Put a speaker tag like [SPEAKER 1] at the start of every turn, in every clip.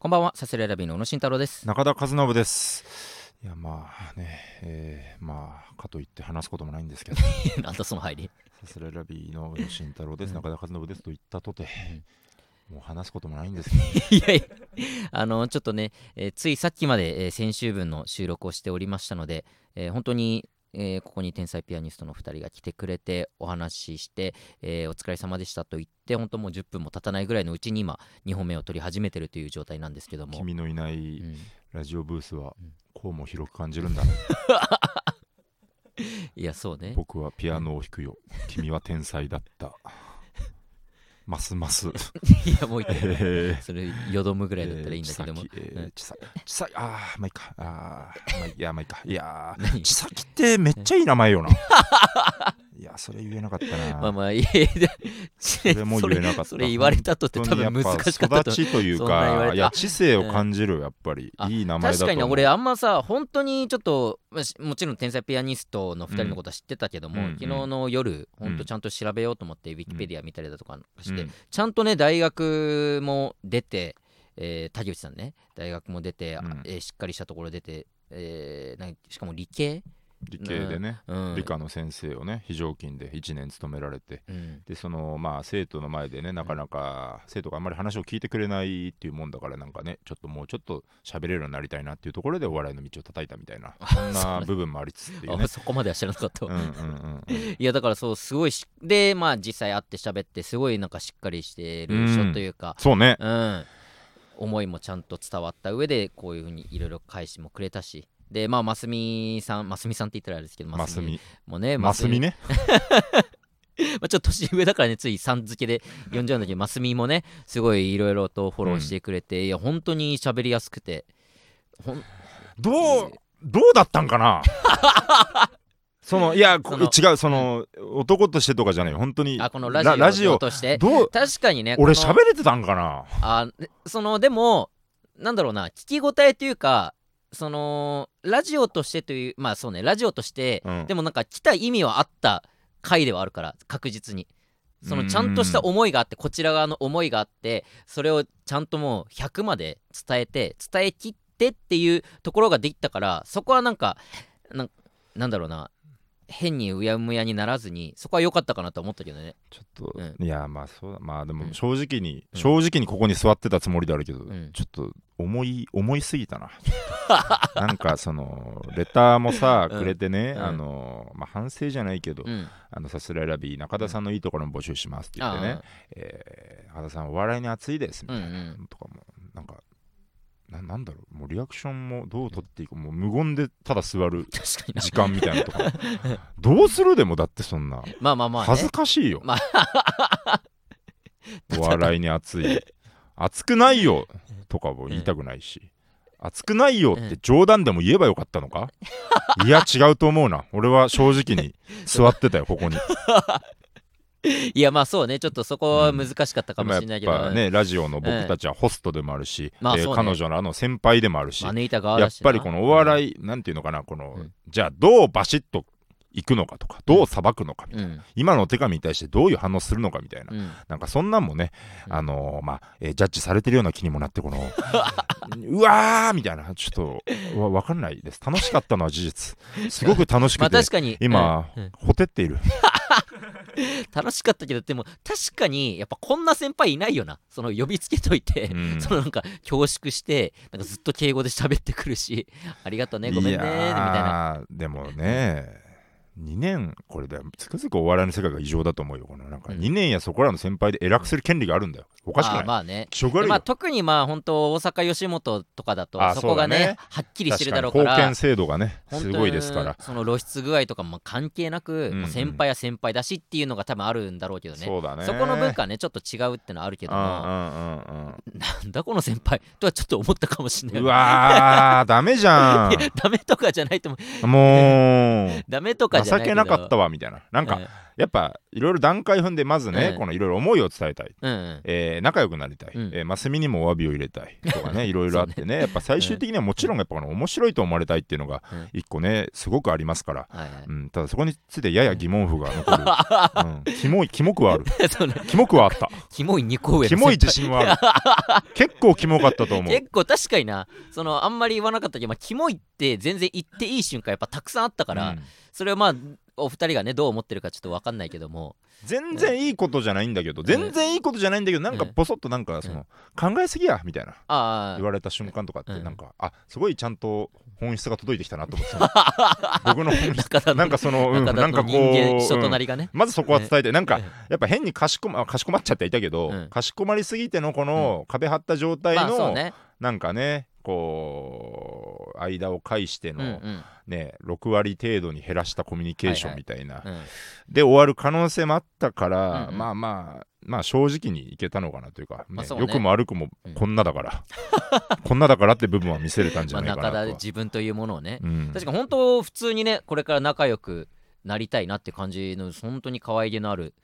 [SPEAKER 1] こんばんは、サスレラビーの小野慎太郎です。
[SPEAKER 2] 中田和信です。いやまあね、えーまあかといって話すこともないんですけど、
[SPEAKER 1] なんだその入り。
[SPEAKER 2] サスレラビーの小野慎太郎です、
[SPEAKER 1] うん
[SPEAKER 2] 中田和信ですと言ったとて、もう話すこともないんです
[SPEAKER 1] いやいや、あの、ちょっとね、えーついさっきまで、えー先週分の収録をしておりましたので、えー本当に、えーここに天才ピアニストの2人が来てくれてお話しして、えーお疲れ様でしたと言って本当もう10分も経たないぐらいのうちに今2本目を撮り始めてるという状態なんですけども、
[SPEAKER 2] 君のいない
[SPEAKER 1] うん
[SPEAKER 2] ラジオブースは
[SPEAKER 1] うん
[SPEAKER 2] こうも広く感じるんだね。
[SPEAKER 1] いやそうね
[SPEAKER 2] 僕はピアノを弾くよ。君は天才だった。ますます。
[SPEAKER 1] いやもう言って
[SPEAKER 2] えー
[SPEAKER 1] それよどむぐらいだったらいいんだけども、うん
[SPEAKER 2] えー、ちさき、ちさき、ああ、まあいいか。ああ、まあいや、まあいいか。いや ちさきってめっちゃいい名前よな。いや、それ言えなかったな。
[SPEAKER 1] まあまあいやいやそ
[SPEAKER 2] れも言えなかった。
[SPEAKER 1] それ言われたとって多分難しかったと。
[SPEAKER 2] 育ちというか、
[SPEAKER 1] て
[SPEAKER 2] いや、知性を感じる、やっぱり。
[SPEAKER 1] あ
[SPEAKER 2] いい名前だ。
[SPEAKER 1] 確かにね俺あんまさ本当にちょっともちろん天才ピアニストの2人のことは知ってたけども、
[SPEAKER 2] うん。
[SPEAKER 1] 昨日の夜
[SPEAKER 2] うん。
[SPEAKER 1] 本当ちゃんと調べようと思ってウィキペディア見たりだとかして、
[SPEAKER 2] うん。
[SPEAKER 1] ちゃんとね大学も出て、えー竹内さんね大学も出て、えーしっかりしたところ出て、えしかも理系、
[SPEAKER 2] 理系でね、
[SPEAKER 1] うん、
[SPEAKER 2] 理科の先生をね、非常勤で1年勤められて、
[SPEAKER 1] うん。
[SPEAKER 2] で、その、まあ、生徒の前でね、なかなか、生徒があんまり話を聞いてくれないっていうもんだから、なんかね、ちょっともうちょっと喋れるようになりたいなっていうところで、お笑いの道を叩いたみたいな、そんな 部分もありつつっていうね。
[SPEAKER 1] あ。そこまでは知らなかった いやだからそうすごいしでまあ実際会って喋ってすごいなんかしっかりしてる
[SPEAKER 2] うん
[SPEAKER 1] 人というか、
[SPEAKER 2] そうね。
[SPEAKER 1] うん、思いもちゃんと伝わった上でこういうふうにいろいろ返しもくれたしでまあますみさんますみさんって言ったらあれですけど
[SPEAKER 2] ますみ。
[SPEAKER 1] もね
[SPEAKER 2] ますみ。ね。
[SPEAKER 1] まあ、ちょっと年上だからねついさん付けで呼んじゃうんだけどますみもねすごいいろいろとフォローしてくれて、いや本当に喋りやすくてほん
[SPEAKER 2] どう、どうだったんかな？そのいやこ
[SPEAKER 1] その
[SPEAKER 2] 違うその、男としてとかじゃない本当に。
[SPEAKER 1] あこのラジオとして。
[SPEAKER 2] どう？
[SPEAKER 1] 確かにね
[SPEAKER 2] 俺喋れてたんかな？
[SPEAKER 1] あでそのでもなんだろうな聞き応えというかそのラジオとしてというまあそうねラジオとして、
[SPEAKER 2] うん。
[SPEAKER 1] でもなんか来た意味はあった回ではあるから確実に。そのちゃんとした思いがあってこちら側の思いがあってそれをちゃんともう100まで伝えて伝えきってっていうところができたからそこはなんかなんなんだろうな変にうやむやにならずにそこは良かったかなと思ったけどね。
[SPEAKER 2] ちょっと、
[SPEAKER 1] う
[SPEAKER 2] いやまあそうだ。まあで
[SPEAKER 1] うん。
[SPEAKER 2] も正直に、
[SPEAKER 1] うん。
[SPEAKER 2] 正直にここに座ってたつもりであるけど、
[SPEAKER 1] ん。
[SPEAKER 2] ちょっと思い思いすぎたな。なんかそのレターもさ
[SPEAKER 1] うん。
[SPEAKER 2] くれてね、
[SPEAKER 1] うん。
[SPEAKER 2] あのまあ反省じゃないけど、
[SPEAKER 1] うん。
[SPEAKER 2] あのさすらいラビー中田さんのいいところも募集しますって言ってね、えー中田さんお笑いに熱いですみたいな、
[SPEAKER 1] うんうん。
[SPEAKER 2] とかもなんかななんだろう。もうリアクションもどう取っていいかもう無言でただ座る 時間みたいなのとかどうするでもだってそんな。
[SPEAKER 1] まあまあまあ、ね、
[SPEAKER 2] 恥ずかしいよ、
[SPEAKER 1] ま
[SPEAKER 2] お笑いに熱い。熱くないよとかも言いたくないし、熱くないよって冗談でも言えばよかったのか？いや違うと思うな。俺は正直に座ってたよここに
[SPEAKER 1] いやまあそうね。ちょっとそこは難しかったかもしれないけど、
[SPEAKER 2] でもやっぱねラジオの僕たちはホストでもあるし、えー
[SPEAKER 1] まあね。
[SPEAKER 2] 彼女のあの先輩でもあるし、やっぱりこのお笑い、なんていうのかなこの、
[SPEAKER 1] うん。
[SPEAKER 2] じゃあどうバシッといくのかとかどう裁くのかみたいな、
[SPEAKER 1] うん。
[SPEAKER 2] 今のお手紙に対してどういう反応するのかみたいな、
[SPEAKER 1] うん。
[SPEAKER 2] なんかそんなんもね、
[SPEAKER 1] うん。
[SPEAKER 2] あのーまあ、えージャッジされてるような気にもなってこの うわーみたいなちょっとわわかんないです。楽しかったのは事実。すごく楽しくて、
[SPEAKER 1] まあ確かに。
[SPEAKER 2] 今、
[SPEAKER 1] うん。うん。
[SPEAKER 2] ほてっている
[SPEAKER 1] 楽しかったけどでも確かにやっぱこんな先輩いないよな。その呼びつけといて、
[SPEAKER 2] うん。
[SPEAKER 1] そのなんか恐縮してなんかずっと敬語で喋ってくるし。ありがとうねごめんねみたいな。
[SPEAKER 2] でもね2年これでつくづくお笑いの世界が異常だと思うよこの。なんか
[SPEAKER 1] うん。
[SPEAKER 2] 2年やそこらの先輩で偉くする権利があるんだよ。おかしくない。
[SPEAKER 1] まあね。
[SPEAKER 2] 気色悪いよ。
[SPEAKER 1] まあ、特にまあ本当大阪吉本とかだと
[SPEAKER 2] あ
[SPEAKER 1] そこがね
[SPEAKER 2] ね。
[SPEAKER 1] はっきりしてるだろう
[SPEAKER 2] 確
[SPEAKER 1] か
[SPEAKER 2] からに封建制度がねすごいですから。
[SPEAKER 1] その露出具合とかも関係なく、
[SPEAKER 2] うんうん。
[SPEAKER 1] 先輩は先輩だしっていうのが多分あるんだろうけどね。
[SPEAKER 2] そうだね。
[SPEAKER 1] そこの文化はねちょっと違うってのはあるけども
[SPEAKER 2] うんうんうんうん。
[SPEAKER 1] なんだこの先輩とはちょっと思ったかもしれない。う
[SPEAKER 2] わーダメじゃ
[SPEAKER 1] いや ダメとかじゃないと思う。
[SPEAKER 2] んもう。
[SPEAKER 1] ダメとかじゃないけど
[SPEAKER 2] 情けなかったわみたいな。なんか、やっぱいろいろ段階踏んでまずね、
[SPEAKER 1] うん
[SPEAKER 2] このいろいろ思いを伝えたい、
[SPEAKER 1] うんうん
[SPEAKER 2] えー仲良くなりたい、
[SPEAKER 1] うん。
[SPEAKER 2] えーマスミにもお詫びを入れたい。とかねいろいろあってね。やっぱ最終的にはもちろんやっぱこの面白いと思われたいっていうのが
[SPEAKER 1] うん。
[SPEAKER 2] 一個ねすごくありますから、
[SPEAKER 1] はいはい。
[SPEAKER 2] うん、ただそこについてやや疑問符が残る、うん、キモいキモくはある。キモくはあった。
[SPEAKER 1] キモい2個上の
[SPEAKER 2] キモい自信はある。結構キモかったと思う。
[SPEAKER 1] 結構確かにな。そのあんまり言わなかったけど、まあ、キモいって全然言っていい瞬間やっぱたくさんあったから、
[SPEAKER 2] うん。
[SPEAKER 1] それはまあお二人がねどう思ってるかちょっと分かんないけども。
[SPEAKER 2] 全然いいことじゃないんだけど、全然いいことじゃないんだけどなんかポソッとなんかその、考えすぎやみたいな。
[SPEAKER 1] あ
[SPEAKER 2] 言われた瞬間とかって
[SPEAKER 1] うん。
[SPEAKER 2] なんか、あすごいちゃんと本質が届いてきたなと思って 僕の本質なんかその、うん、なんかこう、
[SPEAKER 1] 人間人と
[SPEAKER 2] う
[SPEAKER 1] なんりがね、
[SPEAKER 2] まずそこは伝えて、なんか
[SPEAKER 1] うん。
[SPEAKER 2] やっぱ変にかしこまかしこまっちゃっていたけど、
[SPEAKER 1] うん。
[SPEAKER 2] かしこまりすぎてのこの壁張った状態の、
[SPEAKER 1] ね。
[SPEAKER 2] なんかねこう間を介しての、
[SPEAKER 1] うんうん
[SPEAKER 2] ね6割程度に減らしたコミュニケーションみたいな、
[SPEAKER 1] うん。
[SPEAKER 2] で終わる可能性もあったから、
[SPEAKER 1] うんうん。
[SPEAKER 2] まあまあまあ正直にいけたのかなというか、ね
[SPEAKER 1] まあね。
[SPEAKER 2] 良くも悪くも
[SPEAKER 1] うん。
[SPEAKER 2] こんなだから、こんなだからって部分は見せれたんじ
[SPEAKER 1] まあ、
[SPEAKER 2] ゃないかな
[SPEAKER 1] 自分というものをね、
[SPEAKER 2] うん。
[SPEAKER 1] 確か本当普通にねこれから仲良くなりたいなって感じの本当に可愛げのある、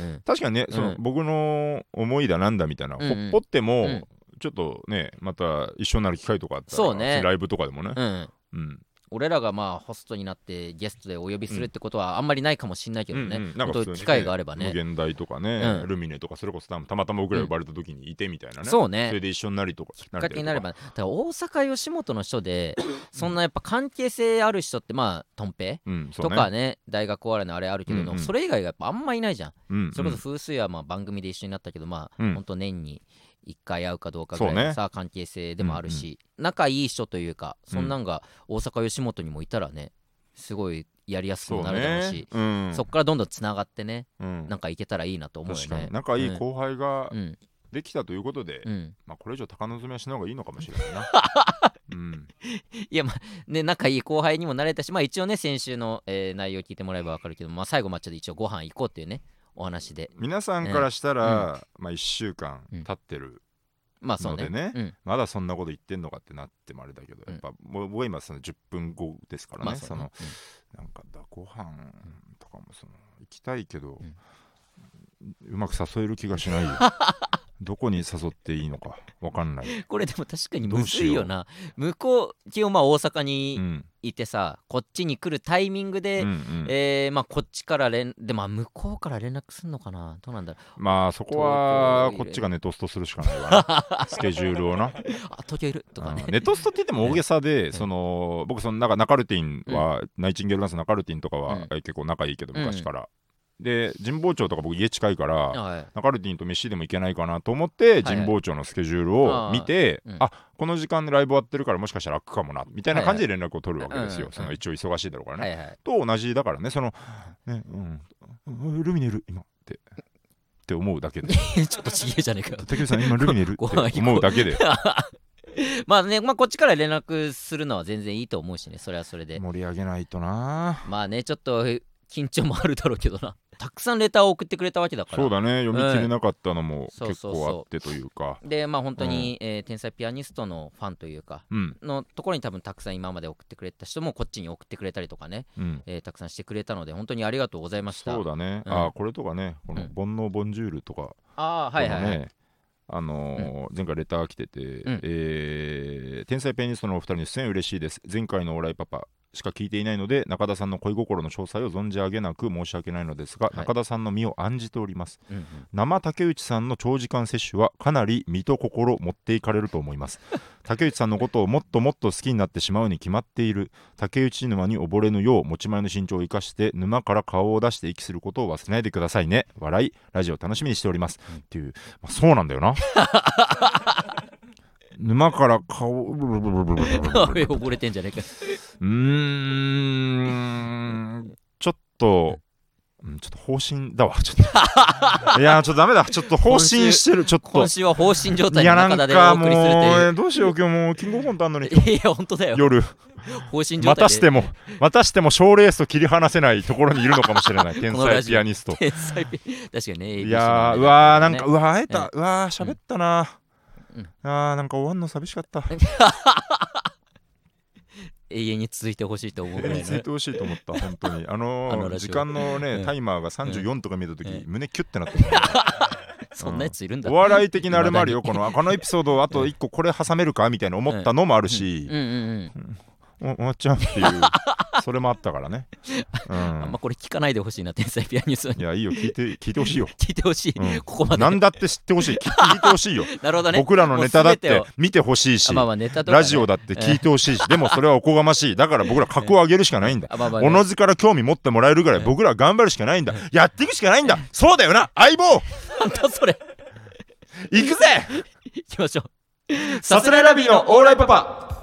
[SPEAKER 1] うん、
[SPEAKER 2] 確かにね、その
[SPEAKER 1] うん。
[SPEAKER 2] 僕の思いだなんだみたいな、
[SPEAKER 1] うんうん。
[SPEAKER 2] ほっぽっても、
[SPEAKER 1] うん。
[SPEAKER 2] ちょっとねまた一緒になる機会とかあったら
[SPEAKER 1] そうね。
[SPEAKER 2] ライブとかでもね、
[SPEAKER 1] うん、
[SPEAKER 2] うん
[SPEAKER 1] 俺らがまあホストになってゲストでお呼びするってことはあんまりないかもしんないけどね、
[SPEAKER 2] うんうん。なんか
[SPEAKER 1] 機会があればね。
[SPEAKER 2] 無限大とかね、
[SPEAKER 1] うん。
[SPEAKER 2] ルミネとかそれこそたまたま僕ら呼ばれた時にいてみたいなね、
[SPEAKER 1] そうね。
[SPEAKER 2] それで一緒になりとかきっ
[SPEAKER 1] かけになればだから大阪吉本の人で そんなやっぱ関係性ある人ってまあとんぺとかね大学お笑いのあれあるけど、
[SPEAKER 2] うんうん。
[SPEAKER 1] それ以外がやっぱあんまいないじゃん、
[SPEAKER 2] うん
[SPEAKER 1] それこそ風水はまあ番組で一緒になったけどまあ、
[SPEAKER 2] うん。
[SPEAKER 1] ほんと年に1回会うかどうかぐらい
[SPEAKER 2] そうね。
[SPEAKER 1] のさ、関係性でもあるし、仲いい人というかそんなんが大阪吉本にもいたらねすごいやりやすくなるだろうし
[SPEAKER 2] ね、うん。
[SPEAKER 1] そっからどんどんつながってね
[SPEAKER 2] うん。
[SPEAKER 1] なんかいけたらいいなと思うよね。
[SPEAKER 2] に。仲いい後輩が
[SPEAKER 1] うん。
[SPEAKER 2] できたということで、
[SPEAKER 1] うん。
[SPEAKER 2] まあ、これ以上高望みはしない方がいいのかもしれないな、うん、
[SPEAKER 1] いやまあね仲いい後輩にもなれたしまあ一応ね先週の、えー内容聞いてもらえば分かるけどまあ最後までちょっと一応ご飯行こうっていうねお話で。
[SPEAKER 2] 皆さんからしたら、まあ、1週間
[SPEAKER 1] うん。
[SPEAKER 2] 経ってる、
[SPEAKER 1] まあそうね。
[SPEAKER 2] のでね
[SPEAKER 1] うん。
[SPEAKER 2] まだそんなこと言ってんのかってなってもあれだけど、
[SPEAKER 1] うん。
[SPEAKER 2] やっぱもう僕は今その10分後ですからね、
[SPEAKER 1] まあそ
[SPEAKER 2] のなんかだご飯とかもその行きたいけど、うまく誘える気がしないよ どこに誘っていいのかわかんない、
[SPEAKER 1] うんこれでも確かにむずいよな。向こう基本まあ大阪
[SPEAKER 2] う
[SPEAKER 1] に
[SPEAKER 2] ん
[SPEAKER 1] いてさ、こっちに来るタイミングで、
[SPEAKER 2] うんうん。
[SPEAKER 1] えーまあこっちから連でまあ向こうから連絡すんのかな？どうなんだろ
[SPEAKER 2] まあそこはこっちがネトストするしかないわな。スケジュールをな。
[SPEAKER 1] うあ東京いる？とかね。
[SPEAKER 2] うん。ネトストって言っても大げさで、
[SPEAKER 1] ん。
[SPEAKER 2] その僕そのなんかナカルティンは、ナイチンゲールダンスナカルティンとかは、
[SPEAKER 1] うん。
[SPEAKER 2] え結構仲いいけど
[SPEAKER 1] うん
[SPEAKER 2] 昔から、で神保町とか僕家近いから、
[SPEAKER 1] はい。
[SPEAKER 2] ナカルティンと飯でも行けないかなと思って、
[SPEAKER 1] い
[SPEAKER 2] 神保町のスケジュールを見て、
[SPEAKER 1] あーうん。
[SPEAKER 2] あこの時間でライブ終わってるからもしかしたら楽かもなみたいな感じで連絡を取るわけですよ、
[SPEAKER 1] はいはい。
[SPEAKER 2] その一応忙しいだろうからね、
[SPEAKER 1] はいはい。
[SPEAKER 2] と同じだからねそのねうん。うんルミネいる今ってって思うだけで。
[SPEAKER 1] ちょっとちげえじゃねえか
[SPEAKER 2] 竹内さん今ルミネいる
[SPEAKER 1] ご飯行こう
[SPEAKER 2] って思うだけで
[SPEAKER 1] まあね、まあ、こっちから連絡するのは全然いいと思うしねそれはそれで
[SPEAKER 2] 盛り上げないとな
[SPEAKER 1] まあねちょっと緊張もあるだろうけどなたくさんレターを送ってくれたわけだから。
[SPEAKER 2] そうだね。読み切れなかったのも結構あってというか。
[SPEAKER 1] でまあ本当に、えー天才ピアニストのファンというか
[SPEAKER 2] うん。
[SPEAKER 1] のところに多分たくさん今まで送ってくれた人もこっちに送ってくれたりとかね、
[SPEAKER 2] うん。
[SPEAKER 1] えーたくさんしてくれたので本当にありがとうございました。
[SPEAKER 2] そうだね、
[SPEAKER 1] うん。
[SPEAKER 2] ああこれとかねこの
[SPEAKER 1] うん「
[SPEAKER 2] 煩悩ボンジュール」とか
[SPEAKER 1] ああはいはい、はい。
[SPEAKER 2] ねあのー前回レター来てて、
[SPEAKER 1] ん。
[SPEAKER 2] えー天才ピアニストのお二人に出演嬉しいです。前回の「オーライパパ」しか聞いていないので中田さんの恋心の詳細を存じ上げなく申し訳ないのですが、
[SPEAKER 1] い。
[SPEAKER 2] 中田さんの身を案じております。
[SPEAKER 1] うんうん。
[SPEAKER 2] 生竹内さんの長時間摂取はかなり身と心持っていかれると思います。竹内さんのことをもっともっと好きになってしまうに決まっている竹内沼に溺れぬよう持ち前の身長を生かして沼から顔を出して息することを忘れないでくださいね。笑い。ラジオ楽しみにしております、っていう、まあ、そうなんだよな 沼から顔 う
[SPEAKER 1] 溺れてんじゃねえか。
[SPEAKER 2] ーんちょっとうんちょっと方針だわ。ちょっと いやーちょっとダメだ。ちょっと方針してるちょっと。
[SPEAKER 1] 今週は放心状態
[SPEAKER 2] いやなん
[SPEAKER 1] の中でお
[SPEAKER 2] かもう
[SPEAKER 1] 送りするという。
[SPEAKER 2] えどうしよう今日もうキングオブコントあんのに。
[SPEAKER 1] いや本当だよ。
[SPEAKER 2] 夜。
[SPEAKER 1] 放心状態で。
[SPEAKER 2] またしてもまたしても賞レースと切り離せないところにいるのかもしれない。天 才
[SPEAKER 1] このラジオ。
[SPEAKER 2] ピアニスト。
[SPEAKER 1] 天才ピ確かにね
[SPEAKER 2] いやーうわーなんか
[SPEAKER 1] ね
[SPEAKER 2] うわー会えたうわー喋ったな
[SPEAKER 1] うん。
[SPEAKER 2] あーなんか終わんの寂しかった。
[SPEAKER 1] 永遠に続いてほしいと思うぐらいの。
[SPEAKER 2] 続いてほしいと思った本当に。あの
[SPEAKER 1] あのラジオ。
[SPEAKER 2] 時間の
[SPEAKER 1] うん。
[SPEAKER 2] ねタイマーが34とか見た時、
[SPEAKER 1] うん。
[SPEAKER 2] 胸キュッてなってた
[SPEAKER 1] そんなやついるんだ。
[SPEAKER 2] お笑い的なあれもあるよこのこのエピソードあと1個これ挟めるかみたいな思ったのもあるし。
[SPEAKER 1] うん、うんうん
[SPEAKER 2] お終わっちゃうっていう それもあったからね、う
[SPEAKER 1] あんまこれ聞かないでほしいな天才ピアニスト
[SPEAKER 2] ん、いやいいよ。聞いて聞いてほしいよ、
[SPEAKER 1] 聞いてほしい、
[SPEAKER 2] うん。
[SPEAKER 1] ここまで。
[SPEAKER 2] なんだって知ってほしい。聞聞いてほしいよ。
[SPEAKER 1] なるほどね。
[SPEAKER 2] 僕らのネタだって見てほしいし
[SPEAKER 1] あまあまあね、
[SPEAKER 2] ラジオだって聞いてほしいしでもそれはおこがましい。だから僕ら格を上げるしかないんだ。
[SPEAKER 1] あまあまあ。ね
[SPEAKER 2] おのずから興味持ってもらえるぐらい僕らは頑張るしかないんだ。やっていくしかないんだ。そうだよな。相棒。
[SPEAKER 1] なんだそれ。
[SPEAKER 2] 行くぜ。
[SPEAKER 1] 行きましょう。
[SPEAKER 2] さすらいラビーのオーライパパ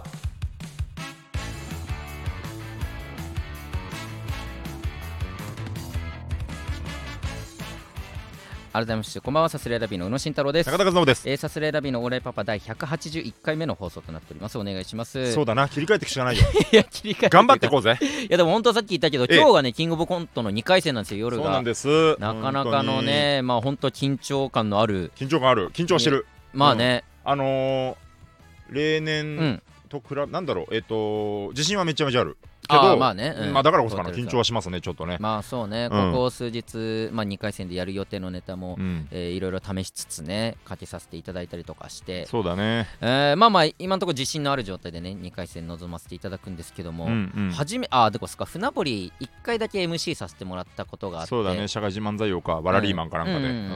[SPEAKER 1] 改めましてこんばんは。さすらいラビーの宇野慎太郎です。
[SPEAKER 2] 中田和信です。
[SPEAKER 1] えー、さすらいラビーのオーライパパ第181回目の放送となっておりますお願いします。
[SPEAKER 2] そうだな切り替えていくしかないよ
[SPEAKER 1] いや切り替え
[SPEAKER 2] 頑張っていこうぜ
[SPEAKER 1] いやでも本当さっき言ったけど今日がねキングオブコントの2回戦なんです。よ夜が
[SPEAKER 2] そうなんです。
[SPEAKER 1] なかなかのねまあ本当緊張感のある
[SPEAKER 2] 緊張感ある緊張してる
[SPEAKER 1] まあね
[SPEAKER 2] あのー例年、と比べなんだろうえっと自信はめちゃめちゃあるけ
[SPEAKER 1] あ
[SPEAKER 2] ど
[SPEAKER 1] ーまあね、うん。
[SPEAKER 2] まあだからこそかな緊張はしますねちょっとね。
[SPEAKER 1] まあそうね、
[SPEAKER 2] うん。
[SPEAKER 1] ここ数日、まあ、2回戦でやる予定のネタも、
[SPEAKER 2] うん。
[SPEAKER 1] えーいろいろ試しつつねかけさせていただいたりとかして、
[SPEAKER 2] そうだね。
[SPEAKER 1] えーまあまあ今のところ自信のある状態でね2回戦臨ませていただくんですけども、
[SPEAKER 2] うんうん。
[SPEAKER 1] 初めあでこすか船堀1回だけ MC させてもらったことがあって。
[SPEAKER 2] そうだね社会人漫才王かバラリーマンかなんかで。
[SPEAKER 1] うんうん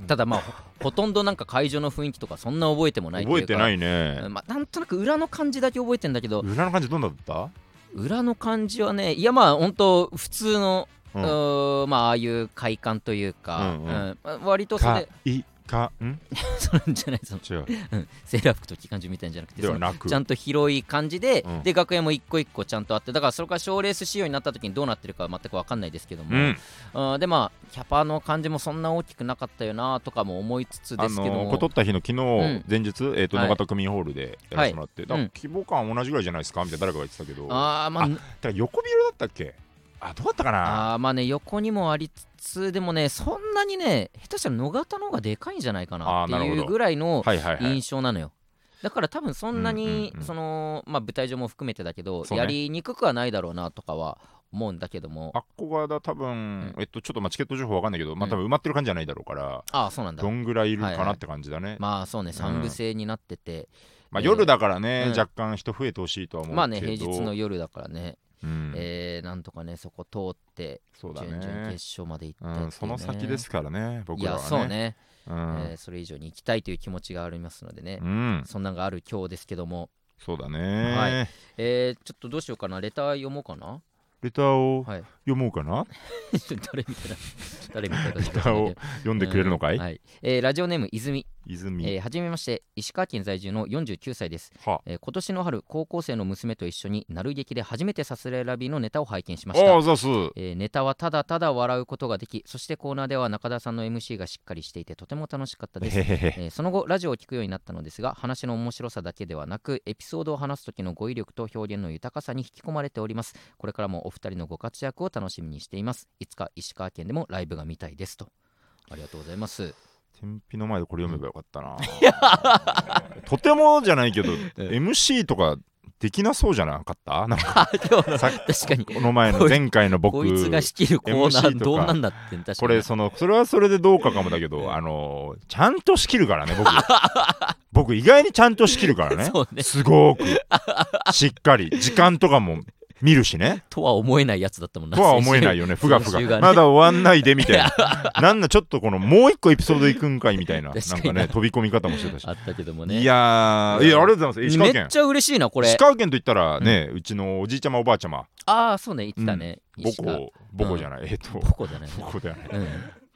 [SPEAKER 1] うん。ただまあほ ほとんどなんか会場の雰囲気とかそんな覚えてもない
[SPEAKER 2] 覚えてないね。
[SPEAKER 1] うんまあ、なんとなく裏の感じだけ覚えてんだけど。
[SPEAKER 2] 裏の感じどんなだった？
[SPEAKER 1] 裏の感じはねいやまあ本当普通の、
[SPEAKER 2] う
[SPEAKER 1] うんーまあああいう快感というか、
[SPEAKER 2] うんうん。
[SPEAKER 1] まあ割とそ
[SPEAKER 2] か
[SPEAKER 1] れ
[SPEAKER 2] いかん？
[SPEAKER 1] それじゃないその、
[SPEAKER 2] 違う。
[SPEAKER 1] うん、セーラー服と機関銃みたいんじゃなくて
[SPEAKER 2] ではなく。
[SPEAKER 1] ちゃんと広い感じで、
[SPEAKER 2] うん。
[SPEAKER 1] で楽屋も一個一個ちゃんとあってだからそれから賞レース仕様になった時にどうなってるかは全く分かんないですけども、
[SPEAKER 2] うん。
[SPEAKER 1] うんでまあキャパの感じもそんな大きくなかったよなとかも思いつつ
[SPEAKER 2] あ
[SPEAKER 1] ですけども、
[SPEAKER 2] のーこ取った日の昨日、
[SPEAKER 1] ん。
[SPEAKER 2] 前日、えーと
[SPEAKER 1] はい。
[SPEAKER 2] 野方区民ホールでやらせてもらって、だから
[SPEAKER 1] うん
[SPEAKER 2] 規模感同じぐらいじゃないですか？みたいな誰かが言ってたけど。だか
[SPEAKER 1] あーまあ
[SPEAKER 2] ら横広だったっけ？あどうだったかな？
[SPEAKER 1] あーまあね横にもありつつでもねそんなにね下手したら野方の方がでかいんじゃないかなっていうぐらいの
[SPEAKER 2] はいはいはい。
[SPEAKER 1] 印象なのよ。だから多分そんなに、
[SPEAKER 2] うんうんうん。
[SPEAKER 1] そのまあ舞台上も含めてだけど、
[SPEAKER 2] ね。
[SPEAKER 1] やりにくくはないだろうなとかは思うんだけども。
[SPEAKER 2] あっこがだ多分、えっとちょっとまあチケット情報わかんないけど、まあ多分埋まってる感じじゃないだろうから、
[SPEAKER 1] ああそうなんだ。
[SPEAKER 2] どんぐらいいるか
[SPEAKER 1] はいは
[SPEAKER 2] ないって感じだね、
[SPEAKER 1] まあそうね三部制になってて、
[SPEAKER 2] まあ、
[SPEAKER 1] えー
[SPEAKER 2] 夜だからね、
[SPEAKER 1] うん。
[SPEAKER 2] 若干人増えてほしいとは思うけど。
[SPEAKER 1] まあね平日の夜だからね、
[SPEAKER 2] うん。
[SPEAKER 1] えーなんとかねそこ通って準々
[SPEAKER 2] ね
[SPEAKER 1] 決勝まで行って
[SPEAKER 2] う、
[SPEAKER 1] っていうね。
[SPEAKER 2] ん、その先ですからね僕
[SPEAKER 1] いや
[SPEAKER 2] らはね。
[SPEAKER 1] そうね、
[SPEAKER 2] うん、
[SPEAKER 1] えーそれ以上に行きたいという気持ちがありますのでね、
[SPEAKER 2] うん、
[SPEAKER 1] そんなんがある今日ですけども。
[SPEAKER 2] そうだね、
[SPEAKER 1] はい。えーちょっとどうしようかな。レター読もうかな。
[SPEAKER 2] レターを
[SPEAKER 1] はい。
[SPEAKER 2] 読もうかな、
[SPEAKER 1] 誰みた？いな誰みたいな
[SPEAKER 2] レターを読んでくれるのかい、
[SPEAKER 1] うんはい。えーラジオネーム泉、
[SPEAKER 2] 泉、
[SPEAKER 1] えーはじめまして石川県在住の49歳です、
[SPEAKER 2] は。
[SPEAKER 1] えー今年の春高校生の娘と一緒になる劇で初めてさすらいラビーのネタを拝見しました。
[SPEAKER 2] ああざす。
[SPEAKER 1] えーネタはただただ笑うことができそしてコーナーでは中田さんの MC がしっかりしていてとても楽しかったです。えーその後ラジオを聞くようになったのですが話の面白さだけではなくエピソードを話す時の語彙力と表現の豊かさに引き込まれております。これからもお二人のご活躍を楽しみにしています。いつか石川県でもライブが見たいですと。ありがとうございます
[SPEAKER 2] 天日の前でこれ読めばよかったな、とてもじゃないけど、MC とかできなそうじゃなかった？なんか。さ
[SPEAKER 1] 確かに。
[SPEAKER 2] この前の前回の僕
[SPEAKER 1] こいつが仕切るコーナー
[SPEAKER 2] か。
[SPEAKER 1] どうなんだって確かに。
[SPEAKER 2] これそのそれはそれでどうかかもだけどあのちゃんと仕切るからね僕。僕意外にちゃんと仕切るからね。
[SPEAKER 1] ね。
[SPEAKER 2] すごく。しっかり。時間とかも見るしね。
[SPEAKER 1] とは思えないやつだったもんな。
[SPEAKER 2] とは思えないよね。ふがふ
[SPEAKER 1] が。ね。
[SPEAKER 2] がまだ終わんないでみたいな。なんだちょっとこのもう一個エピソード行くんかいみたいな。な。んかね飛び込み方もしてたし。
[SPEAKER 1] あったけどもね。
[SPEAKER 2] いやーいやありがとうございます。石川県
[SPEAKER 1] めっちゃ嬉しいなこれ。
[SPEAKER 2] 石川県といったらねうちのおじいちゃまおばあちゃま。
[SPEAKER 1] ああそうね言ってたね、
[SPEAKER 2] 母
[SPEAKER 1] 石川。
[SPEAKER 2] 校母校じゃない。えっと
[SPEAKER 1] 母校じゃない
[SPEAKER 2] 母校ではない。
[SPEAKER 1] うん。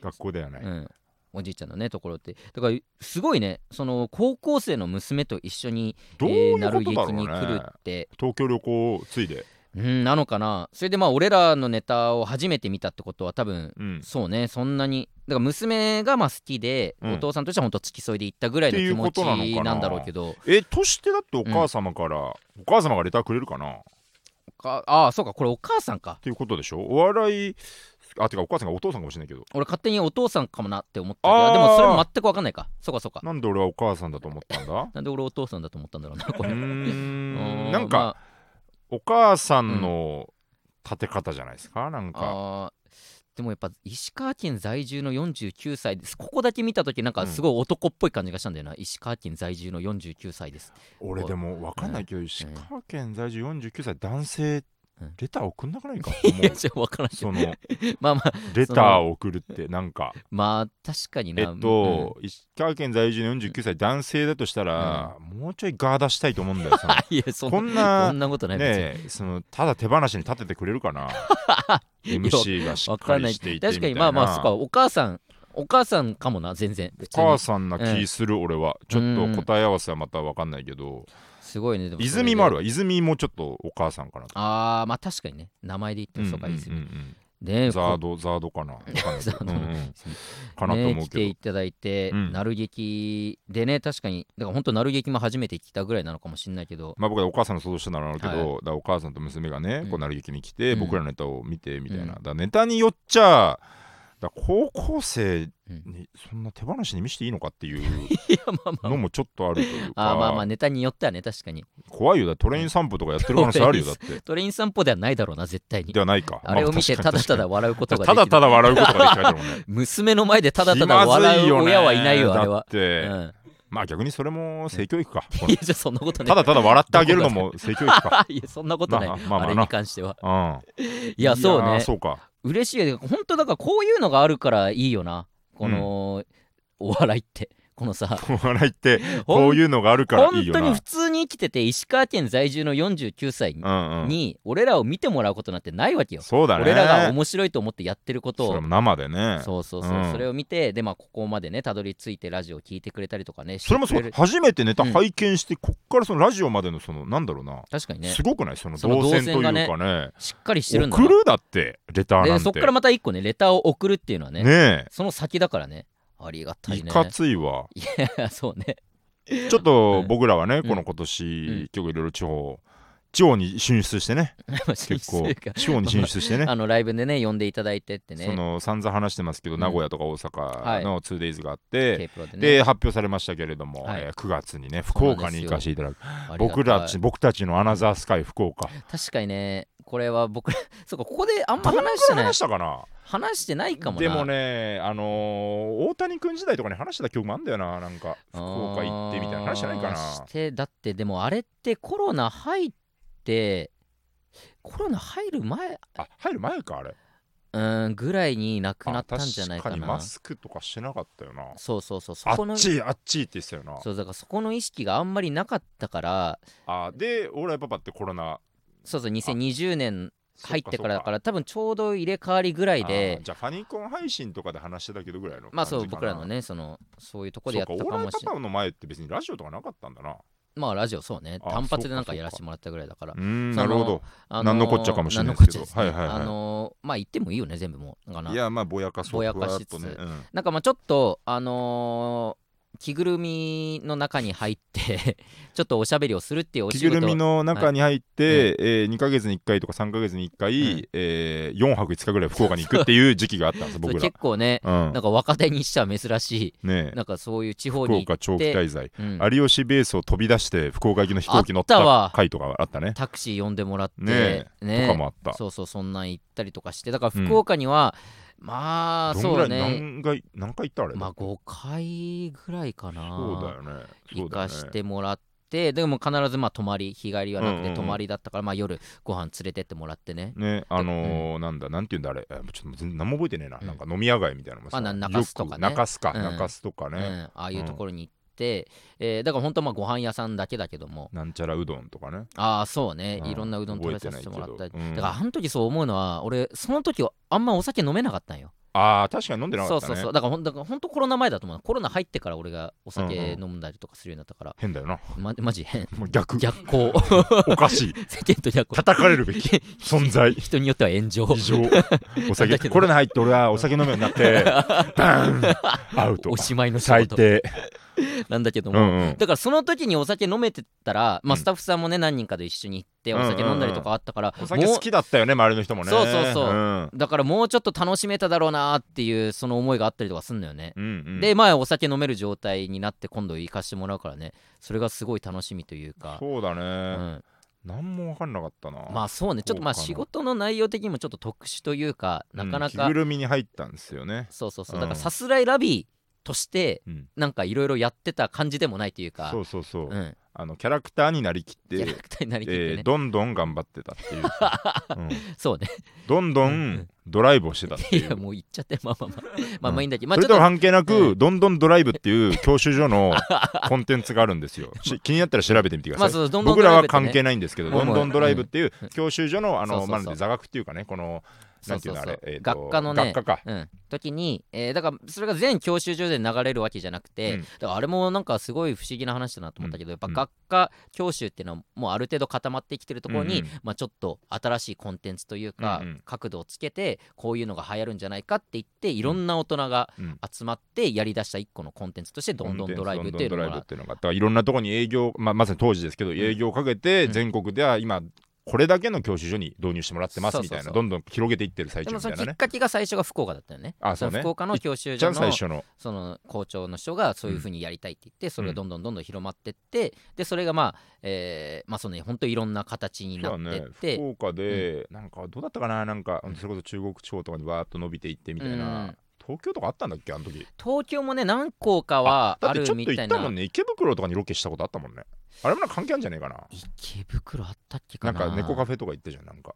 [SPEAKER 2] 学校ではない。
[SPEAKER 1] うん、おじいちゃんのねところって。だからすごいねその高校生の娘と一緒に
[SPEAKER 2] どう
[SPEAKER 1] え
[SPEAKER 2] いう
[SPEAKER 1] ーなる劇
[SPEAKER 2] ことだろう
[SPEAKER 1] に来る
[SPEAKER 2] ね
[SPEAKER 1] って、
[SPEAKER 2] 東京旅行をついで
[SPEAKER 1] うん、なのかな。それでまあ俺らのネタを初めて見たってことは多分
[SPEAKER 2] うん。
[SPEAKER 1] そうね。そんなにだから娘がまあ好きで、
[SPEAKER 2] うん。
[SPEAKER 1] お父さんとしては本当付き添いで行ったぐらいの気持ちなんだろうけど。
[SPEAKER 2] えとしてだってお母様から、お母様がレターくれるかな？っ
[SPEAKER 1] かああそうか。これお母さんか。
[SPEAKER 2] ていうことでしょ？お笑いあてかお母さんがお父さんかもしれないけど。
[SPEAKER 1] 俺勝手にお父さんかもなって思ったけど。でもそれも全く分かんないか。そうかそうか。
[SPEAKER 2] なんで俺はお母さんだと思ったんだ？
[SPEAKER 1] なんで俺お父さんだと思ったんだろうなこれ。
[SPEAKER 2] ん。
[SPEAKER 1] う
[SPEAKER 2] なんか、お母さんの立て方じゃないですか？なんか。
[SPEAKER 1] でもやっぱ石川県在住の49歳です。ここだけ見た時なんかすごい男っぽい感じがしたんだよな、石川県在住の49歳です。
[SPEAKER 2] 俺でも分かんないけど石川県在住49歳男性
[SPEAKER 1] うん
[SPEAKER 2] レター送んなくないか？
[SPEAKER 1] いやじゃ分からん
[SPEAKER 2] その
[SPEAKER 1] まあまあ
[SPEAKER 2] レターを送るってなんか。
[SPEAKER 1] まあ確かにな。
[SPEAKER 2] えっと、石川県在住の49歳男性だとしたら、もうちょいガー出したいと思うんだよ
[SPEAKER 1] いやそん
[SPEAKER 2] こん
[SPEAKER 1] そ
[SPEAKER 2] なん
[SPEAKER 1] なことない
[SPEAKER 2] ねえそのただ手放しに立ててくれるかな？MC がしっかりしていてみ
[SPEAKER 1] 確
[SPEAKER 2] たいな。
[SPEAKER 1] かにまあまあそっかお母さんお母さんかもな全然
[SPEAKER 2] お
[SPEAKER 1] に。
[SPEAKER 2] 母さんな気する、俺は。ちょっと答え合わせはまた分かんないけど、
[SPEAKER 1] すごいね。でも
[SPEAKER 2] 泉もあるわ。泉もちょっとお母さんかなと。
[SPEAKER 1] あーまあ確かにね。名前で言ってもそうか
[SPEAKER 2] うんうん
[SPEAKER 1] 泉、
[SPEAKER 2] うん。
[SPEAKER 1] ね
[SPEAKER 2] ザードザードかな。わかんないけど
[SPEAKER 1] ザード。
[SPEAKER 2] うんうんかなと
[SPEAKER 1] ね
[SPEAKER 2] 思うけど、
[SPEAKER 1] 来ていただいて、
[SPEAKER 2] うん。
[SPEAKER 1] なる劇でね確かにだから本当なる劇も初めて来たぐらいなのかもしれないけど。
[SPEAKER 2] まあ僕はお母さんの想像したならあるけど、
[SPEAKER 1] はい。
[SPEAKER 2] だからお母さんと娘がね、
[SPEAKER 1] うん。
[SPEAKER 2] こうなる劇に来て、
[SPEAKER 1] うん。
[SPEAKER 2] 僕らのネタを見てみたいな、
[SPEAKER 1] うん。
[SPEAKER 2] だからネタによっちゃだ高校生
[SPEAKER 1] うん。
[SPEAKER 2] にそんな手放しに見せていいのかっていう のもちょっとあるというか。
[SPEAKER 1] あーまあまあネタによってはね確かに。
[SPEAKER 2] 怖いよ。だトレイン散歩とかやってる可能性あるよだって。
[SPEAKER 1] トレイン散歩ではないだろうな絶対に。
[SPEAKER 2] ではないか。
[SPEAKER 1] あれを見て
[SPEAKER 2] ま
[SPEAKER 1] ただただ
[SPEAKER 2] 確
[SPEAKER 1] 笑うことができる。
[SPEAKER 2] ただただ笑うことができたけどね。
[SPEAKER 1] 娘の前でただただ笑
[SPEAKER 2] いう
[SPEAKER 1] 親はいないよあれ
[SPEAKER 2] だ
[SPEAKER 1] はう
[SPEAKER 2] って、
[SPEAKER 1] ん。
[SPEAKER 2] まあ逆にそれも性教育か、こ
[SPEAKER 1] いやじゃあそんなことね
[SPEAKER 2] のただただ笑ってあげるのも性教育か。
[SPEAKER 1] いやそんなことない、
[SPEAKER 2] まあまあまあな
[SPEAKER 1] あ。れに関しては。
[SPEAKER 2] うん。
[SPEAKER 1] いやそうね。
[SPEAKER 2] ーそうか
[SPEAKER 1] 嬉しいよ本当だからこういうのがあるからいいよな。この、お笑いってこのさ
[SPEAKER 2] お笑いってこういうのがあるからいいよな。
[SPEAKER 1] 本当に普通に生きてて石川県在住の49歳に,、
[SPEAKER 2] うんうん。
[SPEAKER 1] 俺らを見てもらうことなんてないわけよ、
[SPEAKER 2] そうだね。
[SPEAKER 1] 俺らが面白いと思ってやってることを。
[SPEAKER 2] それも生でね。
[SPEAKER 1] そうそうそう、
[SPEAKER 2] うん。
[SPEAKER 1] それを見てでまあここまでねたどり着いてラジオを聞いてくれたりとかね
[SPEAKER 2] それもそう初めてネタ
[SPEAKER 1] うん。
[SPEAKER 2] 拝見して、こっからそのラジオまでのそのなんだろうな、
[SPEAKER 1] 確かにね。
[SPEAKER 2] すごくない？その動線というか
[SPEAKER 1] 動線
[SPEAKER 2] ね
[SPEAKER 1] しっかりしてるんだな
[SPEAKER 2] 送るだってレターなんて。
[SPEAKER 1] でそっからまた一個ねレターを送るっていうのはね
[SPEAKER 2] ね
[SPEAKER 1] その先だからねありがた
[SPEAKER 2] え
[SPEAKER 1] いね。
[SPEAKER 2] いかついわ。
[SPEAKER 1] いやそうね。
[SPEAKER 2] ちょっと僕らはね、
[SPEAKER 1] ん。
[SPEAKER 2] この今年、結構いろいろ地方地方に進出してね。結構地方に進出してね。
[SPEAKER 1] あのライブでね呼んでいただいてってね。
[SPEAKER 2] その散々話してますけど、
[SPEAKER 1] うん。
[SPEAKER 2] 名古屋とか大阪の 2days があって、
[SPEAKER 1] プロでね。
[SPEAKER 2] で発表されましたけれども、
[SPEAKER 1] はい。
[SPEAKER 2] えー9月にね福岡に行かせていただく。僕らち僕たちのアナザースカイ福岡。
[SPEAKER 1] 確かにねこれは僕ら そうかここであんま話してない。
[SPEAKER 2] 話したかな？
[SPEAKER 1] 話してないかもな。
[SPEAKER 2] でもねあのー大谷君時代とかに話した記憶もあんだよな。なんか福岡行ってみたいな。話じゃないかな？
[SPEAKER 1] してだってでもあれってコロナ入ってコロナ入る前
[SPEAKER 2] あ入る前かあれ。
[SPEAKER 1] うんぐらいになくなったんじゃないか
[SPEAKER 2] あ確かに
[SPEAKER 1] な
[SPEAKER 2] マスクとかしてなかったよな。
[SPEAKER 1] そうそうそう。そ
[SPEAKER 2] あ
[SPEAKER 1] この
[SPEAKER 2] っちいあっちいって言ってたよな。
[SPEAKER 1] そうだからそこの意識があんまりなかったから。
[SPEAKER 2] あで俺はパパってコロナ
[SPEAKER 1] そうそう2020年入ってからだから
[SPEAKER 2] ら
[SPEAKER 1] 多分ちょうど入れ替わりぐらいで。
[SPEAKER 2] じゃあファニコン配信とかで話してたけどぐらいの
[SPEAKER 1] まあそう僕らのねそのそういうとこでやった
[SPEAKER 2] か
[SPEAKER 1] もしれない
[SPEAKER 2] の前って別にラジオとかなかったんだな。
[SPEAKER 1] まあラジオそうね。
[SPEAKER 2] あ
[SPEAKER 1] 単発でなんかやらせてもらったぐらいだから。
[SPEAKER 2] なるほど。
[SPEAKER 1] あのー
[SPEAKER 2] なんのこっちゃかもしれないですけど。はいはいはい。
[SPEAKER 1] あのーまあ言ってもいいよね全部もい
[SPEAKER 2] やまあぼやかそう
[SPEAKER 1] ぼやかしつつ。
[SPEAKER 2] とね。うん。
[SPEAKER 1] なんかまあちょっとあのー着ぐるみの中に入って ちょっとおしゃべりをするっていうお仕事。
[SPEAKER 2] 着ぐるみの中に入って、えー2ヶ月に1回とか3ヶ月に1回、
[SPEAKER 1] うん。
[SPEAKER 2] えー4泊5日ぐらい福岡に行くっていう時期があったんです僕ら。
[SPEAKER 1] 結。構ね
[SPEAKER 2] うん。
[SPEAKER 1] なんか若手にしては珍し
[SPEAKER 2] ね。
[SPEAKER 1] いなんかそういう地方
[SPEAKER 2] 福
[SPEAKER 1] に。行っ
[SPEAKER 2] 岡長期
[SPEAKER 1] て、
[SPEAKER 2] 滞在、
[SPEAKER 1] うん。
[SPEAKER 2] 有吉ベースを飛び出して福岡行きの飛行機乗っ
[SPEAKER 1] た
[SPEAKER 2] 回とかあったね。
[SPEAKER 1] タクシー呼んでもらって。
[SPEAKER 2] ねえ。とかもあった。
[SPEAKER 1] そうそうそんなん行ったりとかして。だから福岡には、まあ
[SPEAKER 2] どんぐらい、
[SPEAKER 1] そうね。
[SPEAKER 2] 何回何回行ったあれ、
[SPEAKER 1] まあ5回ぐらいかな。
[SPEAKER 2] そうだよね。そ
[SPEAKER 1] 行かしてもらってでも必ずまあ泊まり日帰りはなく
[SPEAKER 2] うんうんうん。
[SPEAKER 1] て泊まりだったから、まあ夜ご飯連れてってもらってね。
[SPEAKER 2] ね、あのーなんだ、なんて言うんだあれ、えちょっと何も覚えてねえな、
[SPEAKER 1] うん。
[SPEAKER 2] なんか飲み屋街みたいなのもさ、
[SPEAKER 1] まあな中洲とかね。
[SPEAKER 2] 中洲か、
[SPEAKER 1] うん。
[SPEAKER 2] 中洲とかね、
[SPEAKER 1] うん、ああいうところに行って、えーだから本当まあご飯屋さんだけだけども。
[SPEAKER 2] なんちゃらうどんとかね。
[SPEAKER 1] ああそうね。
[SPEAKER 2] うん。
[SPEAKER 1] いろんなうどん食べさせてもらったり、
[SPEAKER 2] うん。
[SPEAKER 1] だからあの時そう思うのは俺その時はあんまお酒飲めなかったんよ。
[SPEAKER 2] ああ、確かに飲んでなか
[SPEAKER 1] そう
[SPEAKER 2] ったね。
[SPEAKER 1] そうそうだからほんだからほんとコロナ前だと思うコロナ入ってから俺がお酒
[SPEAKER 2] うん
[SPEAKER 1] 飲んだりとかするようになったから、
[SPEAKER 2] 変だよな。
[SPEAKER 1] まマジ変。
[SPEAKER 2] もう逆、
[SPEAKER 1] 逆行
[SPEAKER 2] おかしい。
[SPEAKER 1] 世間と逆行
[SPEAKER 2] 叩かれるべき存在。
[SPEAKER 1] 人によっては炎上。
[SPEAKER 2] 異常。お酒、コロナ入って俺はお酒飲むようになって、バーン。アウト
[SPEAKER 1] お。しまいの仕事。
[SPEAKER 2] 最低。
[SPEAKER 1] なんだけども、
[SPEAKER 2] うんうん。
[SPEAKER 1] だからその時にお酒飲めてたら、まあ、
[SPEAKER 2] うん。
[SPEAKER 1] スタッフさんもね何人かで一緒に行ってお酒飲んだりとかあったから、
[SPEAKER 2] お酒好きだったよね、周りの人もね。
[SPEAKER 1] そうそうそう。ん
[SPEAKER 2] ん。
[SPEAKER 1] だからもうちょっと楽しめただろうなっていうその思いがあったりとかすんのよね、
[SPEAKER 2] うんうん。
[SPEAKER 1] でまあお酒飲める状態になって今度行かしてもらうからね。それがすごい楽しみというか。
[SPEAKER 2] そうだね。
[SPEAKER 1] うん、
[SPEAKER 2] 何も分かんなかったな。
[SPEAKER 1] まあそうね。ちょっとまあ仕事の内容的にもちょっと特殊というかなかなか、
[SPEAKER 2] うん着ぐるみに入ったんですよね。
[SPEAKER 1] そうそうそう。
[SPEAKER 2] うん。
[SPEAKER 1] だからさすらいラビーとして
[SPEAKER 2] うん。
[SPEAKER 1] なんかいろいろやってた感じでもないというか
[SPEAKER 2] そうそうそう、
[SPEAKER 1] うん、
[SPEAKER 2] あのキャラクターになりきって
[SPEAKER 1] キャラクターになりきってね、
[SPEAKER 2] えーどんどん頑張ってたっていう、うん。
[SPEAKER 1] そうね。
[SPEAKER 2] どんど
[SPEAKER 1] うん
[SPEAKER 2] ドライブをしてたっていう。
[SPEAKER 1] いやもう言っちゃってまあまあまあ。まあ
[SPEAKER 2] うん。
[SPEAKER 1] まあいいんだけど、まあ
[SPEAKER 2] それと関係なく、
[SPEAKER 1] うん。
[SPEAKER 2] どんどんドライブっていう教習所の コンテンツがあるんですよ。し気になったら調べてみてください。
[SPEAKER 1] まあそうどんどん
[SPEAKER 2] 僕らは関係ないんですけど、どんどんドライブっていう
[SPEAKER 1] うん。
[SPEAKER 2] 教習所のあのまあ座学っていうかね、この
[SPEAKER 1] そうんそううそう。
[SPEAKER 2] なていうのあれ、えーと
[SPEAKER 1] 学科のね
[SPEAKER 2] 学科か。
[SPEAKER 1] うん、時に、えーだからそれが全教習所で流れるわけじゃなくて、
[SPEAKER 2] うん。
[SPEAKER 1] だからあれもなんかすごい不思議な話だなと思ったけど、やっぱ
[SPEAKER 2] うん。
[SPEAKER 1] 学科教習っていうのはもうある程度固まってきてるところに、
[SPEAKER 2] うんうん。
[SPEAKER 1] まあ、ちょっと新しいコンテンツというか、
[SPEAKER 2] うんうん。
[SPEAKER 1] 角度をつけてこういうのが流行るんじゃないかって言っていろんな大人が
[SPEAKER 2] うん
[SPEAKER 1] 集まってやりだした一個のコンテンツとしてどんどんドライブっていう
[SPEAKER 2] どんどんドライブ
[SPEAKER 1] のが
[SPEAKER 2] っていうのが、だからいろんなところに営業、まあ、まさに当時ですけど、営業をかけて、
[SPEAKER 1] うん。
[SPEAKER 2] 全国では今、これだけの教習所に導入してもらってますみたいな、
[SPEAKER 1] そう。そうそう
[SPEAKER 2] どんどん広げていってる最
[SPEAKER 1] でもそ
[SPEAKER 2] 中みたいなね。
[SPEAKER 1] のきっかけが最初が福岡だったよね。
[SPEAKER 2] あそうね。
[SPEAKER 1] の福岡の教習所の
[SPEAKER 2] あ最初の。
[SPEAKER 1] その校長の人がそういうふうにやりたいって言って、それがどんどんどんどん広まってってでそれがまあ、えーまあそのね本当いろんな形になってって、
[SPEAKER 2] 福岡で、なんかどうだったかな？なんかそれこそ中国地方とかにわーっと伸びていってみたいな、
[SPEAKER 1] うん。
[SPEAKER 2] 東京とかあったんだっけ？あの時。
[SPEAKER 1] 東京もね何校かはある
[SPEAKER 2] だってちょっと
[SPEAKER 1] みたいな
[SPEAKER 2] 行ったもんね。池袋とかにロケしたことあったもんねあれも関係あるんじゃねえかな。
[SPEAKER 1] 池袋あったっけかな。
[SPEAKER 2] なんか猫カフェとか行ったじゃんなんか、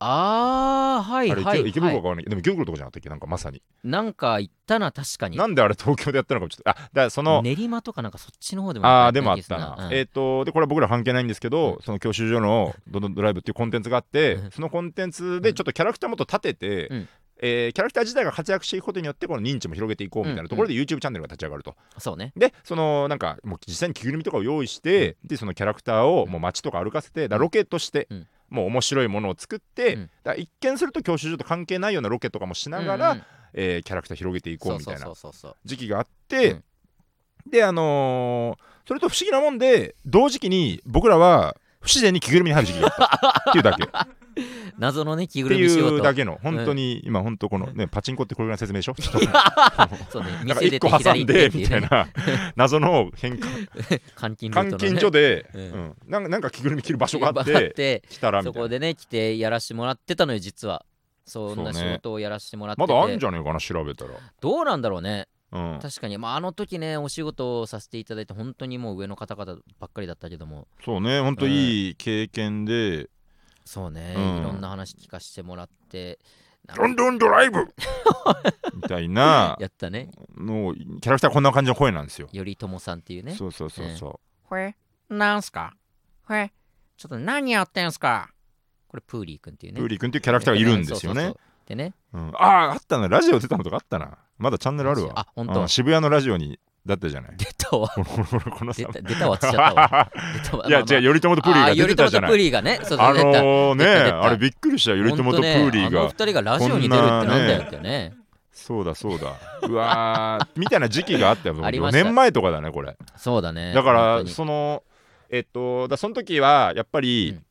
[SPEAKER 1] あーはい
[SPEAKER 2] あれ池,、
[SPEAKER 1] はい、
[SPEAKER 2] 池袋
[SPEAKER 1] はい。
[SPEAKER 2] かわかんない。でも池袋とかじゃなかったっけ？なんかまさに。
[SPEAKER 1] なんか行ったな確かに。
[SPEAKER 2] なんであれ東京でやったのかちょっと。あだからその
[SPEAKER 1] 練馬とかなんかそっちの方でも
[SPEAKER 2] あ
[SPEAKER 1] や
[SPEAKER 2] ーでもあったな、
[SPEAKER 1] うん。
[SPEAKER 2] えっ、とでこれは僕ら関係ないんですけど、
[SPEAKER 1] うん。
[SPEAKER 2] その教習所の「どんどんドライブ」っていうコンテンツがあって、
[SPEAKER 1] うん。
[SPEAKER 2] そのコンテンツでちょっとキャラクターもっと立てて、
[SPEAKER 1] うん
[SPEAKER 2] えーキャラクター自体が活躍していくことによってこの認知も広げていこうみたいなところで YouTube チャンネルが立ち上がると。
[SPEAKER 1] そうね。
[SPEAKER 2] でそのなんかもう実際に着ぐるみとかを用意して、でそのキャラクターをもう街とか歩かせて、だロケとして、
[SPEAKER 1] うん。
[SPEAKER 2] もう面白いものを作って、
[SPEAKER 1] うん。
[SPEAKER 2] だ一見すると教習所と関係ないようなロケとかもしながら、
[SPEAKER 1] うんうん。
[SPEAKER 2] えーキャラクター広げていこうみたいな時期があって、であのーそれと不思議なもんで同時期に僕らは不自然に着ぐるみに入る時期があった。っていうだけ。っ
[SPEAKER 1] 謎のね着ぐ
[SPEAKER 2] て
[SPEAKER 1] るみ仕事。
[SPEAKER 2] いうだけの本当に、今本当このねパチンコってこれぐらいの説明でしょ
[SPEAKER 1] そうね 店出
[SPEAKER 2] 1個挟んでみたいな謎の変換
[SPEAKER 1] 監禁
[SPEAKER 2] 監禁所で、
[SPEAKER 1] うん。
[SPEAKER 2] うん。なんかなんか着ぐるみ着る場所があっ
[SPEAKER 1] あ
[SPEAKER 2] て
[SPEAKER 1] って
[SPEAKER 2] 来たら
[SPEAKER 1] そこでね来てやらしてもらってたのよ実は。そんな仕事をやらしてもらってて。
[SPEAKER 2] まだあるんじゃねえかな調べたら、
[SPEAKER 1] どうなんだろうね。
[SPEAKER 2] うん、
[SPEAKER 1] 確かに、まあ、あの時ねお仕事をさせていただいて本当にもう上の方々ばっかりだったけども。
[SPEAKER 2] そうね本当いい経験で、
[SPEAKER 1] そうね、
[SPEAKER 2] うん。
[SPEAKER 1] いろんな話聞かせてもらって
[SPEAKER 2] どんどんドライブ！みたいな。
[SPEAKER 1] やったね。
[SPEAKER 2] のキャラクターこんな感じの声なんですよ、
[SPEAKER 1] 頼朝さんっていうね。
[SPEAKER 2] そうそうそうそう、
[SPEAKER 3] これ、なんすか？これ、ちょっと何やってんすか？
[SPEAKER 1] これプーリー君っていうね。
[SPEAKER 2] プーリー君っていうキャラクターがいるんですよね。
[SPEAKER 1] そうそうそう。でね。
[SPEAKER 2] うん。あああったな。ラジオ出たのとかあったな。まだチャンネルあるわ。
[SPEAKER 1] あ本当。
[SPEAKER 2] うん。渋谷のラジオにだったじゃない。
[SPEAKER 1] 出たわ。出た出たわちゃったわ。
[SPEAKER 2] いや
[SPEAKER 1] まあまあ。
[SPEAKER 2] 違う頼朝とプーリーが出てたじゃ
[SPEAKER 1] あー頼朝とプリーがね。
[SPEAKER 2] あのねあれびっくりした頼朝とプーリーが。
[SPEAKER 1] 二人がラジオに出るってなんだよってね。
[SPEAKER 2] そうだそうだ。うわー。みたいな時期があったよ4
[SPEAKER 1] ありました。
[SPEAKER 2] 年前とかだねこれ。
[SPEAKER 1] そうだね
[SPEAKER 2] だからそのえっとだその時はやっぱり、
[SPEAKER 1] うん。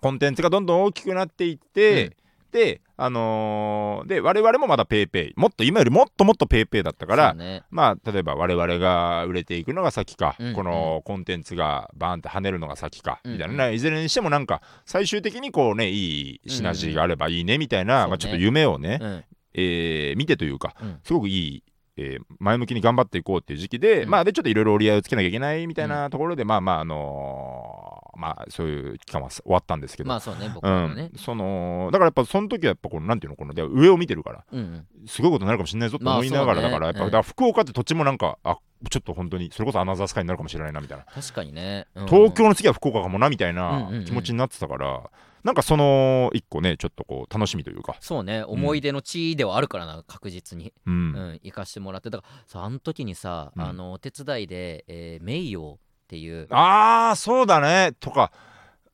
[SPEAKER 2] コンテンツがどんどん大きくなっていって、であのーで我々もまだペイペイもっと今よりもっともっとペイペイだったから、
[SPEAKER 1] ね。
[SPEAKER 2] まあ例えば我々が売れていくのが先か、
[SPEAKER 1] うん
[SPEAKER 2] このコンテンツがバーンって跳ねるのが先か、
[SPEAKER 1] うん
[SPEAKER 2] みたいな。ねいずれにしてもなんか最終的にこうねいいシナジーがあればいいねみたいな、
[SPEAKER 1] うん。
[SPEAKER 2] まあ、ちょっと夢をね、
[SPEAKER 1] うん。
[SPEAKER 2] えー見てというか、
[SPEAKER 1] うん。
[SPEAKER 2] すごくいい、えー前向きに頑張っていこうっていう時期で、
[SPEAKER 1] うん。
[SPEAKER 2] まあでちょっといろいろ折り合いをつけなきゃいけないみたいなところで、まあまああのーまあそういう期間は終わったんですけど、
[SPEAKER 1] まあそうね僕
[SPEAKER 2] うん。
[SPEAKER 1] らのね、
[SPEAKER 2] そのだからやっぱその時はやっぱこのなんていうのこので上を見てるから
[SPEAKER 1] うん。うん
[SPEAKER 2] すごいことになるかもしれないぞと思いながら、
[SPEAKER 1] まあね。
[SPEAKER 2] だからやっぱ、
[SPEAKER 1] うん
[SPEAKER 2] だから福岡って土地もなんかあちょっと本当にそれこそアナザースカイになるかもしれないなみたいな、
[SPEAKER 1] 確かにね、うん。
[SPEAKER 2] 東京の次は福岡かもなみたい
[SPEAKER 1] うん
[SPEAKER 2] な
[SPEAKER 1] うんうん。
[SPEAKER 2] 気持ちになってたから、なんかその一個ねちょっとこう楽しみというか、
[SPEAKER 1] そうね。思い出の地ではあるからな確実に、
[SPEAKER 2] うん。
[SPEAKER 1] うん、行かしてもらってだから。さあの時にさ、
[SPEAKER 2] うん。
[SPEAKER 1] あのお手伝いで、えー名誉っていう。
[SPEAKER 2] ああそうだね。とか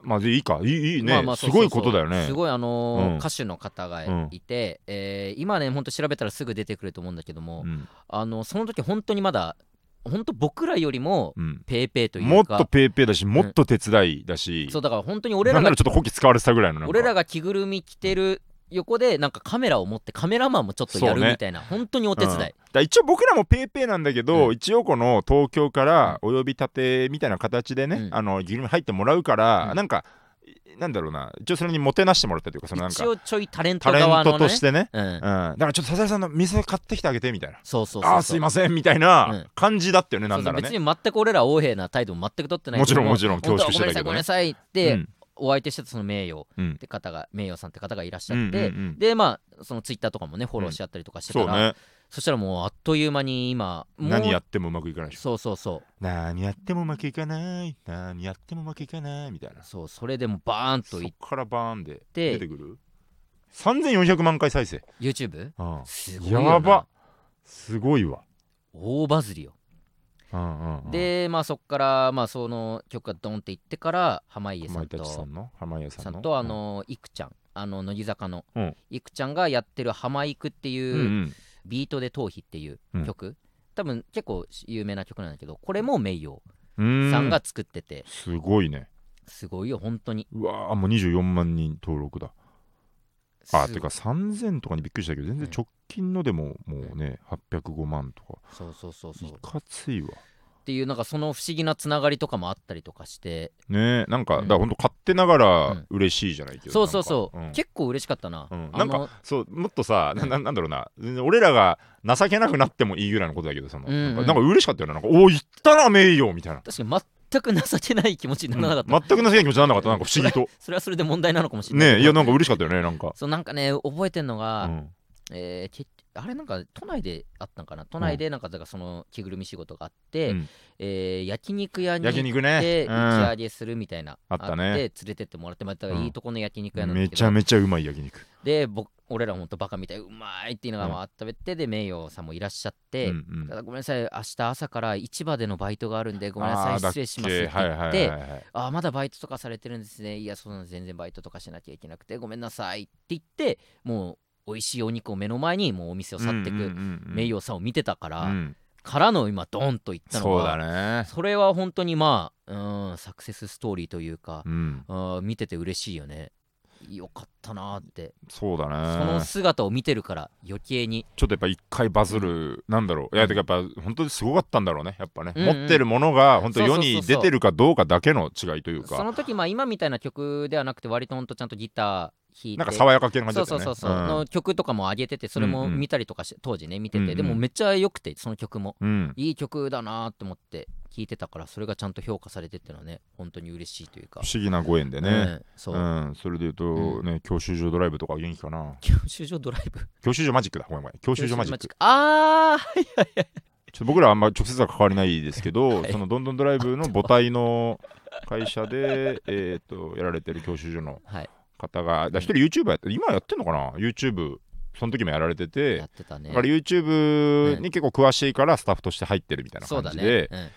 [SPEAKER 2] まあいいか。いいいいね、
[SPEAKER 1] まあまあ
[SPEAKER 2] すごいことだよね。
[SPEAKER 1] すごいあのー
[SPEAKER 2] うん。
[SPEAKER 1] 歌手の方がいて、えー今ねほんと調べたらすぐ出てくると思うんだけども、
[SPEAKER 2] うん。
[SPEAKER 1] あのその時本当にまだ本当僕らよりも
[SPEAKER 2] うん。
[SPEAKER 1] ペーペーというか。
[SPEAKER 2] もっとペイペイだしもっと手伝いだし、
[SPEAKER 1] そうだから本当に俺らが
[SPEAKER 2] ちょっとこき使われてたぐらいの
[SPEAKER 1] 俺らが着ぐるみ着てる横でなんかカメラを持ってカメラマンもちょっとやるみたいな、本当にお手伝い、
[SPEAKER 2] うん。だ一応僕らもペイペイなんだけど、
[SPEAKER 1] うん。
[SPEAKER 2] 一応この東京からお呼び立てみたいな形でね、
[SPEAKER 1] うん。
[SPEAKER 2] あのギルに入ってもらうから、
[SPEAKER 1] うん。
[SPEAKER 2] なんかなんだろうな。一応それにもてなしてもらったというかそのなんか
[SPEAKER 1] 一応ちょいタレント側のね。
[SPEAKER 2] トとしてね。
[SPEAKER 1] うん。
[SPEAKER 2] うん、だからちょっと笹井さんの水買ってきてあげてみたいな。
[SPEAKER 1] そうそう
[SPEAKER 2] ああすいませんみたい
[SPEAKER 1] うん。
[SPEAKER 2] な感じだったよね、
[SPEAKER 1] そうそう
[SPEAKER 2] なんならね。
[SPEAKER 1] 別に全く俺ら横柄な態度も全く取ってない
[SPEAKER 2] も。ちろんもちろん恐縮してたけどね。
[SPEAKER 1] ごめんなさいごめんなさいって、
[SPEAKER 2] うん。
[SPEAKER 1] お相手してたその名誉
[SPEAKER 2] うん。
[SPEAKER 1] って方が名誉さんって方がいらっしゃ
[SPEAKER 2] うん
[SPEAKER 1] って、
[SPEAKER 2] うんうん
[SPEAKER 1] でまあそのツイッターとかもねフォローし合ったりとかしてたら、
[SPEAKER 2] そうね
[SPEAKER 1] そしたらもうあっという間に今
[SPEAKER 2] 何やってもうまくいかないでしょ。
[SPEAKER 1] そうそうそう。
[SPEAKER 2] 何やってもうまくいかない。何やってもうまくいかないみたいな。
[SPEAKER 1] そうそれでもバーンと
[SPEAKER 2] そ
[SPEAKER 1] いっ
[SPEAKER 2] っからバーンで
[SPEAKER 1] て
[SPEAKER 2] 出てくる？3400万回再生。
[SPEAKER 1] YouTube
[SPEAKER 2] うん
[SPEAKER 1] すごいよな。
[SPEAKER 2] やば。すごいわ。
[SPEAKER 1] 大バズりよ。
[SPEAKER 2] うんうんうん。
[SPEAKER 1] でまあそっからまあその曲がドンっていってから濱家さんと
[SPEAKER 2] 達さんの？浜家さんの？
[SPEAKER 1] とあのいくちゃん。あの乃木坂の。
[SPEAKER 2] うん。
[SPEAKER 1] いくちゃんがやってる「浜いく」って
[SPEAKER 2] うんう
[SPEAKER 1] いうんビートで逃避っていう曲、多分結構有名な曲なんだけどこれも名誉
[SPEAKER 2] うん。
[SPEAKER 1] さんが作ってて。
[SPEAKER 2] すごいね。
[SPEAKER 1] すごいよ本当に。
[SPEAKER 2] うわーもう24万人登録だ。あ
[SPEAKER 1] す
[SPEAKER 2] てか3000とかにびっくりしたけど全然
[SPEAKER 1] うん。
[SPEAKER 2] 直近のでももうね805万とか。
[SPEAKER 1] そうそうそうそう。
[SPEAKER 2] い
[SPEAKER 1] っ
[SPEAKER 2] かついわ
[SPEAKER 1] ていうなんかその不思議なつながりとかもあったりとかして。
[SPEAKER 2] ねなんか、
[SPEAKER 1] うん。
[SPEAKER 2] だからほんと勝手ながら
[SPEAKER 1] うん。
[SPEAKER 2] 嬉しいじゃないけど、
[SPEAKER 1] そうそうそう、
[SPEAKER 2] なんか。
[SPEAKER 1] 結構嬉しかったな、
[SPEAKER 2] うん。なんかそうもっとさ、なななんだろうな。俺らが情けなくなってもいいぐらいのことだけどその、
[SPEAKER 1] うんうん。
[SPEAKER 2] なんか嬉しかったよねなんかおお言ったな名誉みたいな、
[SPEAKER 1] 確かに全く情けない気持ちにならなかった、
[SPEAKER 2] うん。全く情けない気持ちにならなかった。なんか不思議と。
[SPEAKER 1] それはそれで問題なのかもしれない
[SPEAKER 2] ねいやなんか嬉しかったよねなんか、
[SPEAKER 1] そうなんかね覚えてんの
[SPEAKER 2] う
[SPEAKER 1] が、
[SPEAKER 2] ん、
[SPEAKER 1] えーけあれなんか都内であったんかな？都内でなんかだからその着ぐるみ仕事があって、
[SPEAKER 2] うん。
[SPEAKER 1] えー焼肉屋に行っ
[SPEAKER 2] 焼肉ね。
[SPEAKER 1] て
[SPEAKER 2] うん
[SPEAKER 1] 打ち上げするみたいな、
[SPEAKER 2] あったね
[SPEAKER 1] って連れてってもらってまた
[SPEAKER 2] うん
[SPEAKER 1] いいとこの焼肉屋なんだ
[SPEAKER 2] め
[SPEAKER 1] けど、
[SPEAKER 2] ちゃめちゃうまい焼肉。
[SPEAKER 1] で僕俺らほんとバカみたいうまいっていうのがあ食べてで名誉さんもいらっしゃって、
[SPEAKER 2] うんうん。
[SPEAKER 1] ただごめんなさい明日朝から市場でのバイトがあるんでごめんなさい失礼しますって言ってあーまだバイトとかされてるんですね。いやそうなんです。全然バイトとかしなきゃいけなくてごめんなさいって言ってもう美味しいお肉を目の前にもうお店を去ってく
[SPEAKER 2] うんうんうんうん。
[SPEAKER 1] 名誉さんを見てたから、
[SPEAKER 2] うん。
[SPEAKER 1] からの今ドンといったの
[SPEAKER 2] そう
[SPEAKER 1] が
[SPEAKER 2] だね。
[SPEAKER 1] それは本当にまあうんサクセスストーリーというか
[SPEAKER 2] う、ん。
[SPEAKER 1] 見てて嬉しいよね。よかったなーって、
[SPEAKER 2] そうだ
[SPEAKER 1] その
[SPEAKER 2] ね
[SPEAKER 1] 姿を見てるから余計に。
[SPEAKER 2] ちょっとやっぱ一回バズる、なんだろう。いやてかやっぱ本当にすごかったんだろうねやっぱね、
[SPEAKER 1] うんうん
[SPEAKER 2] 持ってるものが本当世に出てるかどうかだけの違いというか。
[SPEAKER 1] その時まあ今みたいな曲ではなくて割とほんとちゃんとギター弾いて。
[SPEAKER 2] なんか爽やか系の感じ
[SPEAKER 1] そう
[SPEAKER 2] だったよね。
[SPEAKER 1] そうそうそう、の曲とかも上げててそれも
[SPEAKER 2] うんうん。
[SPEAKER 1] 見たりとかし当時ね見てて、
[SPEAKER 2] うんうん。
[SPEAKER 1] でもめっちゃ良くてその曲も。
[SPEAKER 2] うん、うん
[SPEAKER 1] いい曲だなーって思って聴いてたからそれがちゃんと評価されてってのはね本当に嬉しいというか。
[SPEAKER 2] 不思議なご縁でね、
[SPEAKER 1] うんそう、
[SPEAKER 2] うん、それで言うと、
[SPEAKER 1] う
[SPEAKER 2] ね教習所ドライブとか元気かな？
[SPEAKER 1] 教習所ドライブ？
[SPEAKER 2] 教習所マジックだごめんごめん。教習所マジック。
[SPEAKER 1] ああ
[SPEAKER 2] ちょっと僕らはあんま直接は関わりないですけど、
[SPEAKER 1] はい。
[SPEAKER 2] そのどんどんドライブの母体の会社でえーとやられてる教習所の
[SPEAKER 1] はい
[SPEAKER 2] 方が。だ一人 YouTuber やって今やってんのかな？YouTube その時もやられてて。
[SPEAKER 1] やってたね。
[SPEAKER 2] だから YouTube に結構詳しいからスタッフとして入ってるみたいな
[SPEAKER 1] そうだ
[SPEAKER 2] 感じで、
[SPEAKER 1] ね、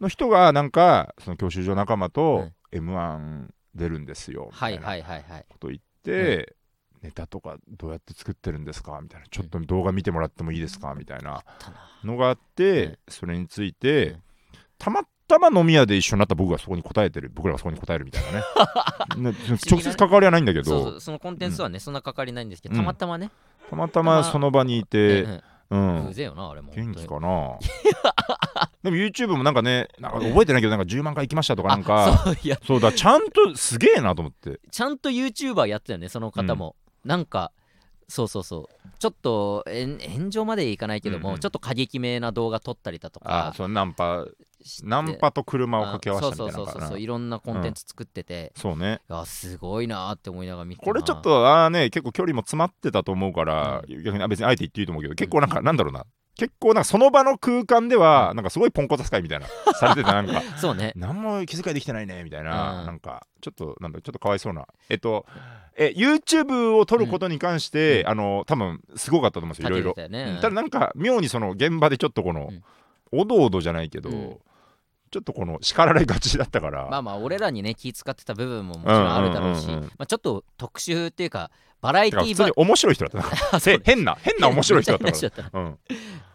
[SPEAKER 2] の人がなんかその教習所仲間と M1 出るんですよ。
[SPEAKER 1] うん、はい
[SPEAKER 2] みたいな
[SPEAKER 1] はいはい。はい
[SPEAKER 2] こと言って、ネタとかどうやって作ってるんですか？みたいな。ちょっと動画見てもらってもいいですか？みたい
[SPEAKER 1] あ
[SPEAKER 2] な
[SPEAKER 1] ったな。
[SPEAKER 2] のがあって、
[SPEAKER 1] うん。
[SPEAKER 2] それについて、
[SPEAKER 1] うん。
[SPEAKER 2] たまたま飲み屋で一緒になった僕がそこに答えてる僕らがそこに答えるみたいなね。ね直接関わりはないんだけど。
[SPEAKER 1] そのコンテンツはね、そんなかかりないんですけど
[SPEAKER 2] うん。
[SPEAKER 1] たまたまね、
[SPEAKER 2] たまたまその場にいて、
[SPEAKER 1] うん
[SPEAKER 2] うん。
[SPEAKER 1] 偶然よなあれも
[SPEAKER 2] 元気
[SPEAKER 1] 本
[SPEAKER 2] かなでも YouTube もなんかねなんか覚えてないけどなんか10万回行きましたとかなんか。
[SPEAKER 1] あそういや。
[SPEAKER 2] そうだちゃんとすげえなと思って。
[SPEAKER 1] ちゃんと YouTuber やってたよねその方も、なんかそうそうそう。ちょっと炎上までいかないけども、
[SPEAKER 2] うんうん。
[SPEAKER 1] ちょっと過激めな動画撮ったりだとか。
[SPEAKER 2] あそうナンパナンパと車を掛け合わせた
[SPEAKER 1] そう
[SPEAKER 2] みたいなのかな。
[SPEAKER 1] そうそうそういろんなコンテンツ作ってて、
[SPEAKER 2] そうね。
[SPEAKER 1] いやすごいなーって思いながら見て
[SPEAKER 2] これちょっ
[SPEAKER 1] な
[SPEAKER 2] とああね結構距離も詰まってたと思うから、逆にあ別にあえて言っていいと思うけど結構なんか、なんだろうな結構なんかその場の空間ではなんかすごいポンコツ扱いみたいなされてたなんか
[SPEAKER 1] そうね。
[SPEAKER 2] 何も気遣いできてないねみたいな、
[SPEAKER 1] うん。
[SPEAKER 2] なんかちょっとなんだちょっとかわいそうな。えっとえ YouTube を撮ることに関して、
[SPEAKER 1] うん。
[SPEAKER 2] あの多分すごかったと思うんですよいろいろ。
[SPEAKER 1] た
[SPEAKER 2] だなんか妙にその現場でちょっとこの、
[SPEAKER 1] うん。
[SPEAKER 2] おどおどじゃないけど、
[SPEAKER 1] うん。
[SPEAKER 2] ちょっとこの叱られがちだったから、
[SPEAKER 1] まあまあ俺らにね気使ってた部分ももちろんあるだろうし、
[SPEAKER 2] うんうんうんうん。
[SPEAKER 1] まあ、ちょっと特殊っていうかバラエティー
[SPEAKER 2] 普通に面白い人だった 変な変な面白い人だったから うん。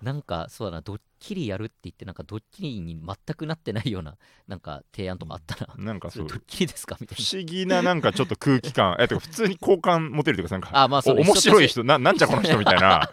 [SPEAKER 1] なんかそうだなドッキリやるって言ってなんかドッキリに全くなってないようななんか提案とかあったな。
[SPEAKER 2] なんかそう。
[SPEAKER 1] ドッキリですか？みたい
[SPEAKER 2] 不思議ななんかちょっと空気感。え普通に好感持てるというかなんか
[SPEAKER 1] な あまあそ
[SPEAKER 2] お
[SPEAKER 1] の
[SPEAKER 2] 面白い
[SPEAKER 1] 人
[SPEAKER 2] 人ななんじゃこの人みたいな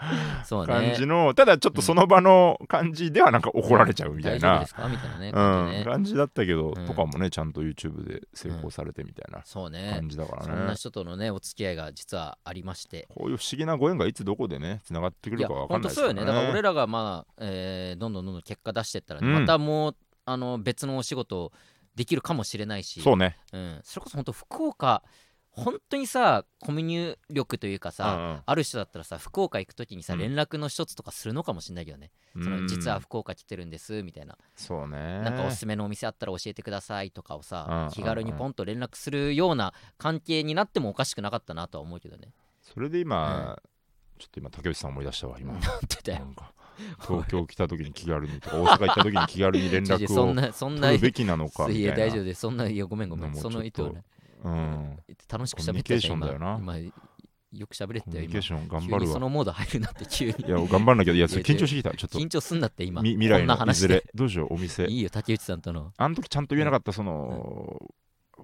[SPEAKER 2] 感じのただちょっとその場の感じではなんか怒られちゃうみたいな。
[SPEAKER 1] 大丈夫ですか？みたいなねね。
[SPEAKER 2] 感じだったけど
[SPEAKER 1] うん。
[SPEAKER 2] とかもねちゃんと YouTube で成功されてみたいな
[SPEAKER 1] そうね。
[SPEAKER 2] 感じだか
[SPEAKER 1] そんな
[SPEAKER 2] らね
[SPEAKER 1] 人とのねお付き合いが実はありまして。
[SPEAKER 2] こういう不思議なご縁がいつどこでねつながってくるかわかんないです
[SPEAKER 1] 本当そうよね。だから俺
[SPEAKER 2] ら
[SPEAKER 1] らがまあ、えーどんどんどんどん結果出してったら、
[SPEAKER 2] うん
[SPEAKER 1] またもうあの別のお仕事できるかもしれないし。
[SPEAKER 2] そうね。
[SPEAKER 1] うん、それこそ本当福岡本当にさコミュニ力というかさ、
[SPEAKER 2] うんうん。
[SPEAKER 1] ある人だったらさ福岡行く時にさ
[SPEAKER 2] うん。
[SPEAKER 1] 連絡の一つとかするのかもしれないけどね、その実は福岡来てるんですみたいな、
[SPEAKER 2] そうね。
[SPEAKER 1] なんかおすすめのお店あったら教えてくださいとかをさ、
[SPEAKER 2] うんうん
[SPEAKER 1] 気軽にポンと連絡するような関係になってもおかしくなかったなとは思うけどね。
[SPEAKER 2] それで今ちょっと今竹内さん思い出したわ今。東京来た時に気軽にとか大阪行った時に気軽に連絡を
[SPEAKER 1] なそんな
[SPEAKER 2] 取るべきなのかみたいな。
[SPEAKER 1] いや大丈夫です。そんないやごめんごめん。そ
[SPEAKER 2] の
[SPEAKER 1] 意図をね
[SPEAKER 2] うん。
[SPEAKER 1] 楽しく喋って
[SPEAKER 2] コミュニケーションだよな
[SPEAKER 1] 今。今よく喋れ
[SPEAKER 2] コ
[SPEAKER 1] てよ今
[SPEAKER 2] ミュニケーション頑
[SPEAKER 1] 急にそ
[SPEAKER 2] 張るわ。
[SPEAKER 1] のモード入るなって急に
[SPEAKER 2] いや頑張んなきゃいや緊張してきた。ちょっと。
[SPEAKER 1] 緊張すんなって今。
[SPEAKER 2] み未来のい
[SPEAKER 1] 話で。
[SPEAKER 2] どうしようお店。
[SPEAKER 1] いいよ竹内さんとの。
[SPEAKER 2] あの時ちゃんと言えなかったその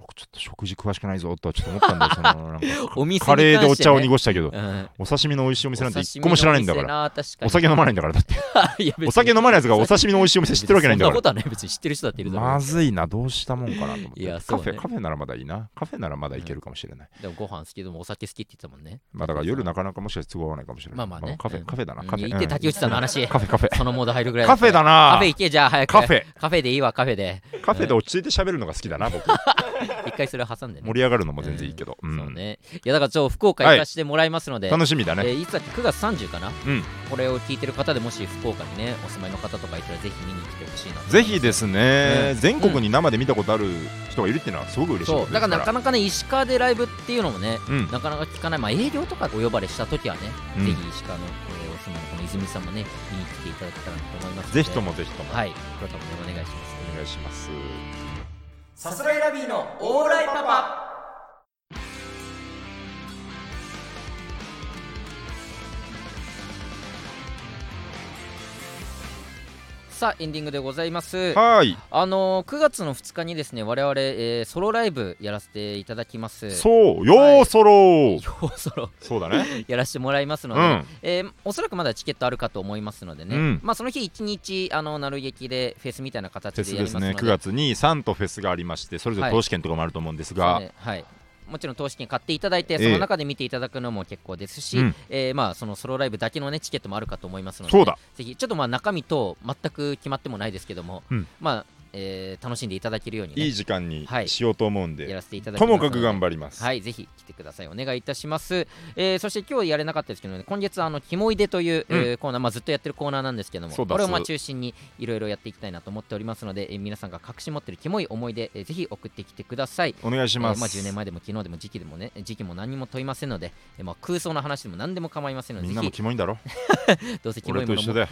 [SPEAKER 2] 僕ちょっと食事詳しくないぞとはちょっと思ったんだよその なんか。
[SPEAKER 1] お店に
[SPEAKER 2] カレーでお茶を濁したけど
[SPEAKER 1] うん。
[SPEAKER 2] お刺身の美味しいお店なんて一個も知らないんだか
[SPEAKER 1] の
[SPEAKER 2] ら
[SPEAKER 1] お
[SPEAKER 2] 酒飲まないんだからだって。
[SPEAKER 1] いや別に。
[SPEAKER 2] お酒飲まないやつがお刺身の美味しいお店知ってるわけないんだから。
[SPEAKER 1] そんなことはない別に知ってる人だっているだろう
[SPEAKER 2] まずいなどうしたもんかなと思って。
[SPEAKER 1] いやそうね
[SPEAKER 2] カフェカフェならまだいいな。カフェならまだいけるかもしれない。
[SPEAKER 1] でもご飯好きでもお酒好きって言ってたもん。ね
[SPEAKER 2] まあだから夜なかなかもしかして都合合わないかもしれない。
[SPEAKER 1] まあまあね。
[SPEAKER 2] カフ
[SPEAKER 1] うん。
[SPEAKER 2] ェカフェだな。
[SPEAKER 1] うん。
[SPEAKER 2] カフェ。
[SPEAKER 1] 行って竹内さんの話。
[SPEAKER 2] うんカフェカフェ。
[SPEAKER 1] そのモード入るぐらい
[SPEAKER 2] カフェだ
[SPEAKER 1] カ
[SPEAKER 2] な
[SPEAKER 1] フェ行けじゃあ早く
[SPEAKER 2] カフェ。
[SPEAKER 1] カフェでいいわカフェで。
[SPEAKER 2] カフェで落ち着いて喋るのが好きだな僕
[SPEAKER 1] 一回それを挟んでね。
[SPEAKER 2] 盛り上がるのも全然いいけど。うん。
[SPEAKER 1] そうね。いやだからちょ福岡行かしてもらいますので、
[SPEAKER 2] 楽しみだね。
[SPEAKER 1] えーいつだっけ？9月30かな？
[SPEAKER 2] うん。
[SPEAKER 1] これを聞いてる方でもし福岡にねお住まいの方とかいたらぜひ見に来てほしいなと
[SPEAKER 2] ぜひですね。
[SPEAKER 1] うん。
[SPEAKER 2] 全国に生で見たことある人がいるっていうのはすごく嬉しいことです
[SPEAKER 1] だからなかなかね石川でライブっていうのもね
[SPEAKER 2] うん。
[SPEAKER 1] なかなか聞かない。まあ営業とかお呼ばれした時はね、
[SPEAKER 2] うん。
[SPEAKER 1] ぜひ石川の、えーお住まいのこの泉さんもね見に来ていただけたらなと思いますので。
[SPEAKER 2] ぜひともぜひとも。
[SPEAKER 1] はい。これからもねお願いします。
[SPEAKER 2] お願いします
[SPEAKER 1] さすらいラビーのオーライパパ。さあエンディングでございます。
[SPEAKER 2] はーい。
[SPEAKER 1] あのー9月の2日にですね我々、えーソロライブやらせていただきます。
[SPEAKER 2] そうよーそろー
[SPEAKER 1] ようソロ。
[SPEAKER 2] そうだね。
[SPEAKER 1] やらせてもらいますので、
[SPEAKER 2] うん。
[SPEAKER 1] えーおそらくまだチケットあるかと思いますのでね、
[SPEAKER 2] うん。
[SPEAKER 1] まあその日一日あのなる劇でフェスみたいな形
[SPEAKER 2] フェスですね
[SPEAKER 1] で。やりますので
[SPEAKER 2] 9月に3とフェスがありましてそれぞれ
[SPEAKER 1] はい。
[SPEAKER 2] 投資券とかもあると思うんですが。
[SPEAKER 1] ね。はいもちろん投資券買っていただいて、
[SPEAKER 2] ええ。
[SPEAKER 1] その中で見ていただくのも結構ですし、
[SPEAKER 2] うん。
[SPEAKER 1] えーまあそのソロライブだけのねチケットもあるかと思いますので、
[SPEAKER 2] そうだ。
[SPEAKER 1] ぜひちょっとまあ中身と全く決まってもないですけども、
[SPEAKER 2] うん。
[SPEAKER 1] まあ、えー楽しんでいただけるように、ね、
[SPEAKER 2] いい時間に
[SPEAKER 1] はい。
[SPEAKER 2] しようと思うんで。
[SPEAKER 1] やらせていただき
[SPEAKER 2] ともかく頑張ります。
[SPEAKER 1] はい、ぜひ来てください。お願いいたします。えーそして今日やれなかったですけどね、今月あのキモいでという、
[SPEAKER 2] うん。
[SPEAKER 1] えーコーナー、まあずっとやってるコーナーなんですけども、これをまあ中心にいろいろやっていきたいなと思っておりますので、えー皆さんが隠し持ってるキモい思い出、えーぜひ送ってきてください。
[SPEAKER 2] お願いします。
[SPEAKER 1] えーまあ10年前でも昨日でも時期でもね、時期も何にも問いませんので、えーまあ空想の話でも何でも構いませんので、
[SPEAKER 2] みんなもキモいんだろ？
[SPEAKER 1] どうせキモいものも、
[SPEAKER 2] 俺と一緒だよ。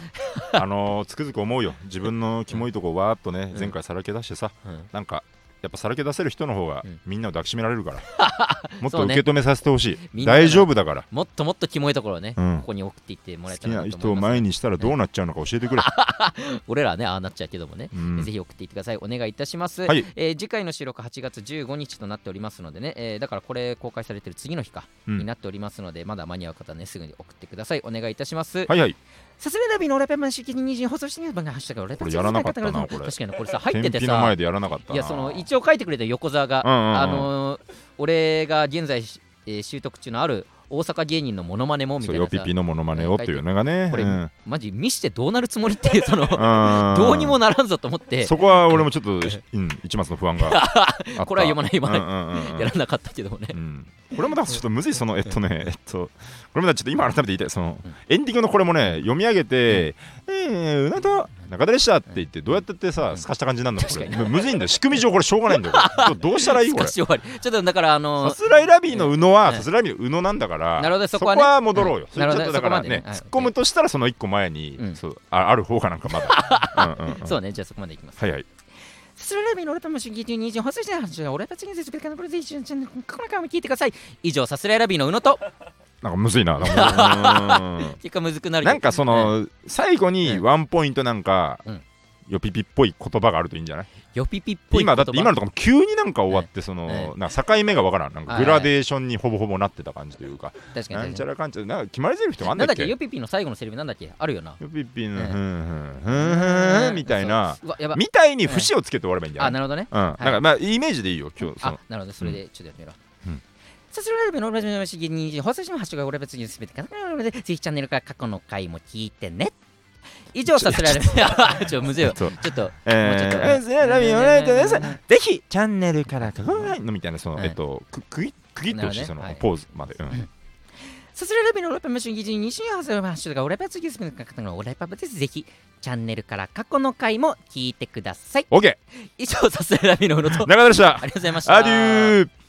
[SPEAKER 2] あのーつくづく思うよ。自分のキモいとこわーっとね
[SPEAKER 1] うん
[SPEAKER 2] 前回さらけ出してさ
[SPEAKER 1] うん。
[SPEAKER 2] なんかやっぱさらけ出せる人の方が
[SPEAKER 1] うん。
[SPEAKER 2] みんなを抱きしめられるから。もっと受け止めさせてほしい。
[SPEAKER 1] みんなが
[SPEAKER 2] 大丈夫だから。
[SPEAKER 1] もっともっとキモいところをね、
[SPEAKER 2] うん。
[SPEAKER 1] ここに送っていってもらえ
[SPEAKER 2] 好きな人を。前にしたらどうなっちゃうのか教えてくれ。
[SPEAKER 1] 俺らはね、ああなっちゃうけどもね。
[SPEAKER 2] うん。
[SPEAKER 1] ぜひ送っていってください。お願いいたします。
[SPEAKER 2] はい。
[SPEAKER 1] えー次回の収録8月15日となっておりますのでね、えーだからこれ公開されてる次の日か、
[SPEAKER 2] うん。
[SPEAKER 1] になっておりますので、まだ間に合う方はね、すぐに送ってください。お願いいたします。
[SPEAKER 2] はいはい
[SPEAKER 1] さすがラビのオレペンマン式に放送してみる番がハッシュタグ
[SPEAKER 2] やらなかったな
[SPEAKER 1] 確
[SPEAKER 2] これ。
[SPEAKER 1] かにこれさ、入っててさ。
[SPEAKER 2] 前、でやらなかったな。い
[SPEAKER 1] や、その一応書いてくれた横澤が、あのー俺が現在、えー習得中のある大阪芸人のモノマネもみたいな
[SPEAKER 2] ピピのモノマネをっていうのがね。
[SPEAKER 1] これ
[SPEAKER 2] うん。
[SPEAKER 1] マジ見してどうなるつもりっていうその
[SPEAKER 2] うん
[SPEAKER 1] どうにもならんぞと思って。
[SPEAKER 2] そこは俺もちょっと うん一末の不安があった。
[SPEAKER 1] これは読まない読まない。
[SPEAKER 2] うんうんうんうん。
[SPEAKER 1] やらなかったけどもね。
[SPEAKER 2] うん。これもだちょっとむずいそのえっとねえっとこれもだちょっと今改めて言いたい。その
[SPEAKER 1] うん
[SPEAKER 2] エンディングのこれもね読み上げて「えーうなと中田でした」って言ってどうやってってさすかした感じになるの？これ
[SPEAKER 1] 確
[SPEAKER 2] むずいんだよ仕組み上これしょうがないんだよ。ど どうしたらいいこれ？
[SPEAKER 1] ちょっとだからあの
[SPEAKER 2] さすらいラビーの宇野
[SPEAKER 1] うん。
[SPEAKER 2] はさすらいラビーの宇野なんだから
[SPEAKER 1] なるほどそ
[SPEAKER 2] そこ
[SPEAKER 1] こは
[SPEAKER 2] 戻ろうよ。ちょっとだから
[SPEAKER 1] ね。
[SPEAKER 2] 突っ込むとしたらその一個前にあある方がなんかまだ。
[SPEAKER 1] そうねじゃあそこまでいきます。
[SPEAKER 2] はいはい。
[SPEAKER 1] スララビの俺ともしぎに放送して俺たちに説明会のこれで一緒にチャンネルここからも聞いてください。以上さすらいラビの宇野と
[SPEAKER 2] なんかむずいな。なんかうん。
[SPEAKER 1] 結果むずくなる
[SPEAKER 2] なんかその最後にワンポイントなんか
[SPEAKER 1] うん。
[SPEAKER 2] よぴぴっぽい言葉があるといいんじゃない？
[SPEAKER 1] よぴぴっぽい
[SPEAKER 2] 今だって今のとかも急になんか終わってそ
[SPEAKER 1] え
[SPEAKER 2] のなんか境目がわからん。なんかグラデーションにほぼほぼなってた感じというか。
[SPEAKER 1] 確かに
[SPEAKER 2] なんちゃらかんちゃら。なんか決まり台詞とかあんだっけ？
[SPEAKER 1] なんだっけ？よぴぴの最後のセリフなんだっけ？あるよな。
[SPEAKER 2] よぴぴの
[SPEAKER 1] ええ
[SPEAKER 2] ふんふんふんふんみたいな。みたいに節をつけて終わればいいんじゃない？
[SPEAKER 1] あなるほどね。
[SPEAKER 2] うん。なんかまあイメージでいいよ今日。そ
[SPEAKER 1] あ
[SPEAKER 2] の
[SPEAKER 1] なるほど。それでちょっとやってみろ
[SPEAKER 2] う。ん
[SPEAKER 1] さすらいラビの俺たちのしぎに放送しのハッシュが俺たちにすべてかぜひチャンネルから過去の回も聞いてね。以上さすらいラビちょっとむずいよちょっと
[SPEAKER 2] え
[SPEAKER 1] もうちょっと
[SPEAKER 2] ー、えーラビオライトです。ぜひチャンネルからかご覧のみたいなその、
[SPEAKER 1] はい。
[SPEAKER 2] えっとく区切区切ってほしい、そのポーズまで、うん。
[SPEAKER 1] さすらいラビの俺たちのしぎに週発ハッシュが俺たちにすべてかの俺パパですぜひチャンネルから過去の回も聞いてください
[SPEAKER 2] オッケ
[SPEAKER 1] 以上さすらいラビの宇野と
[SPEAKER 2] ー中田でした
[SPEAKER 1] ありがとうございました
[SPEAKER 2] アデュー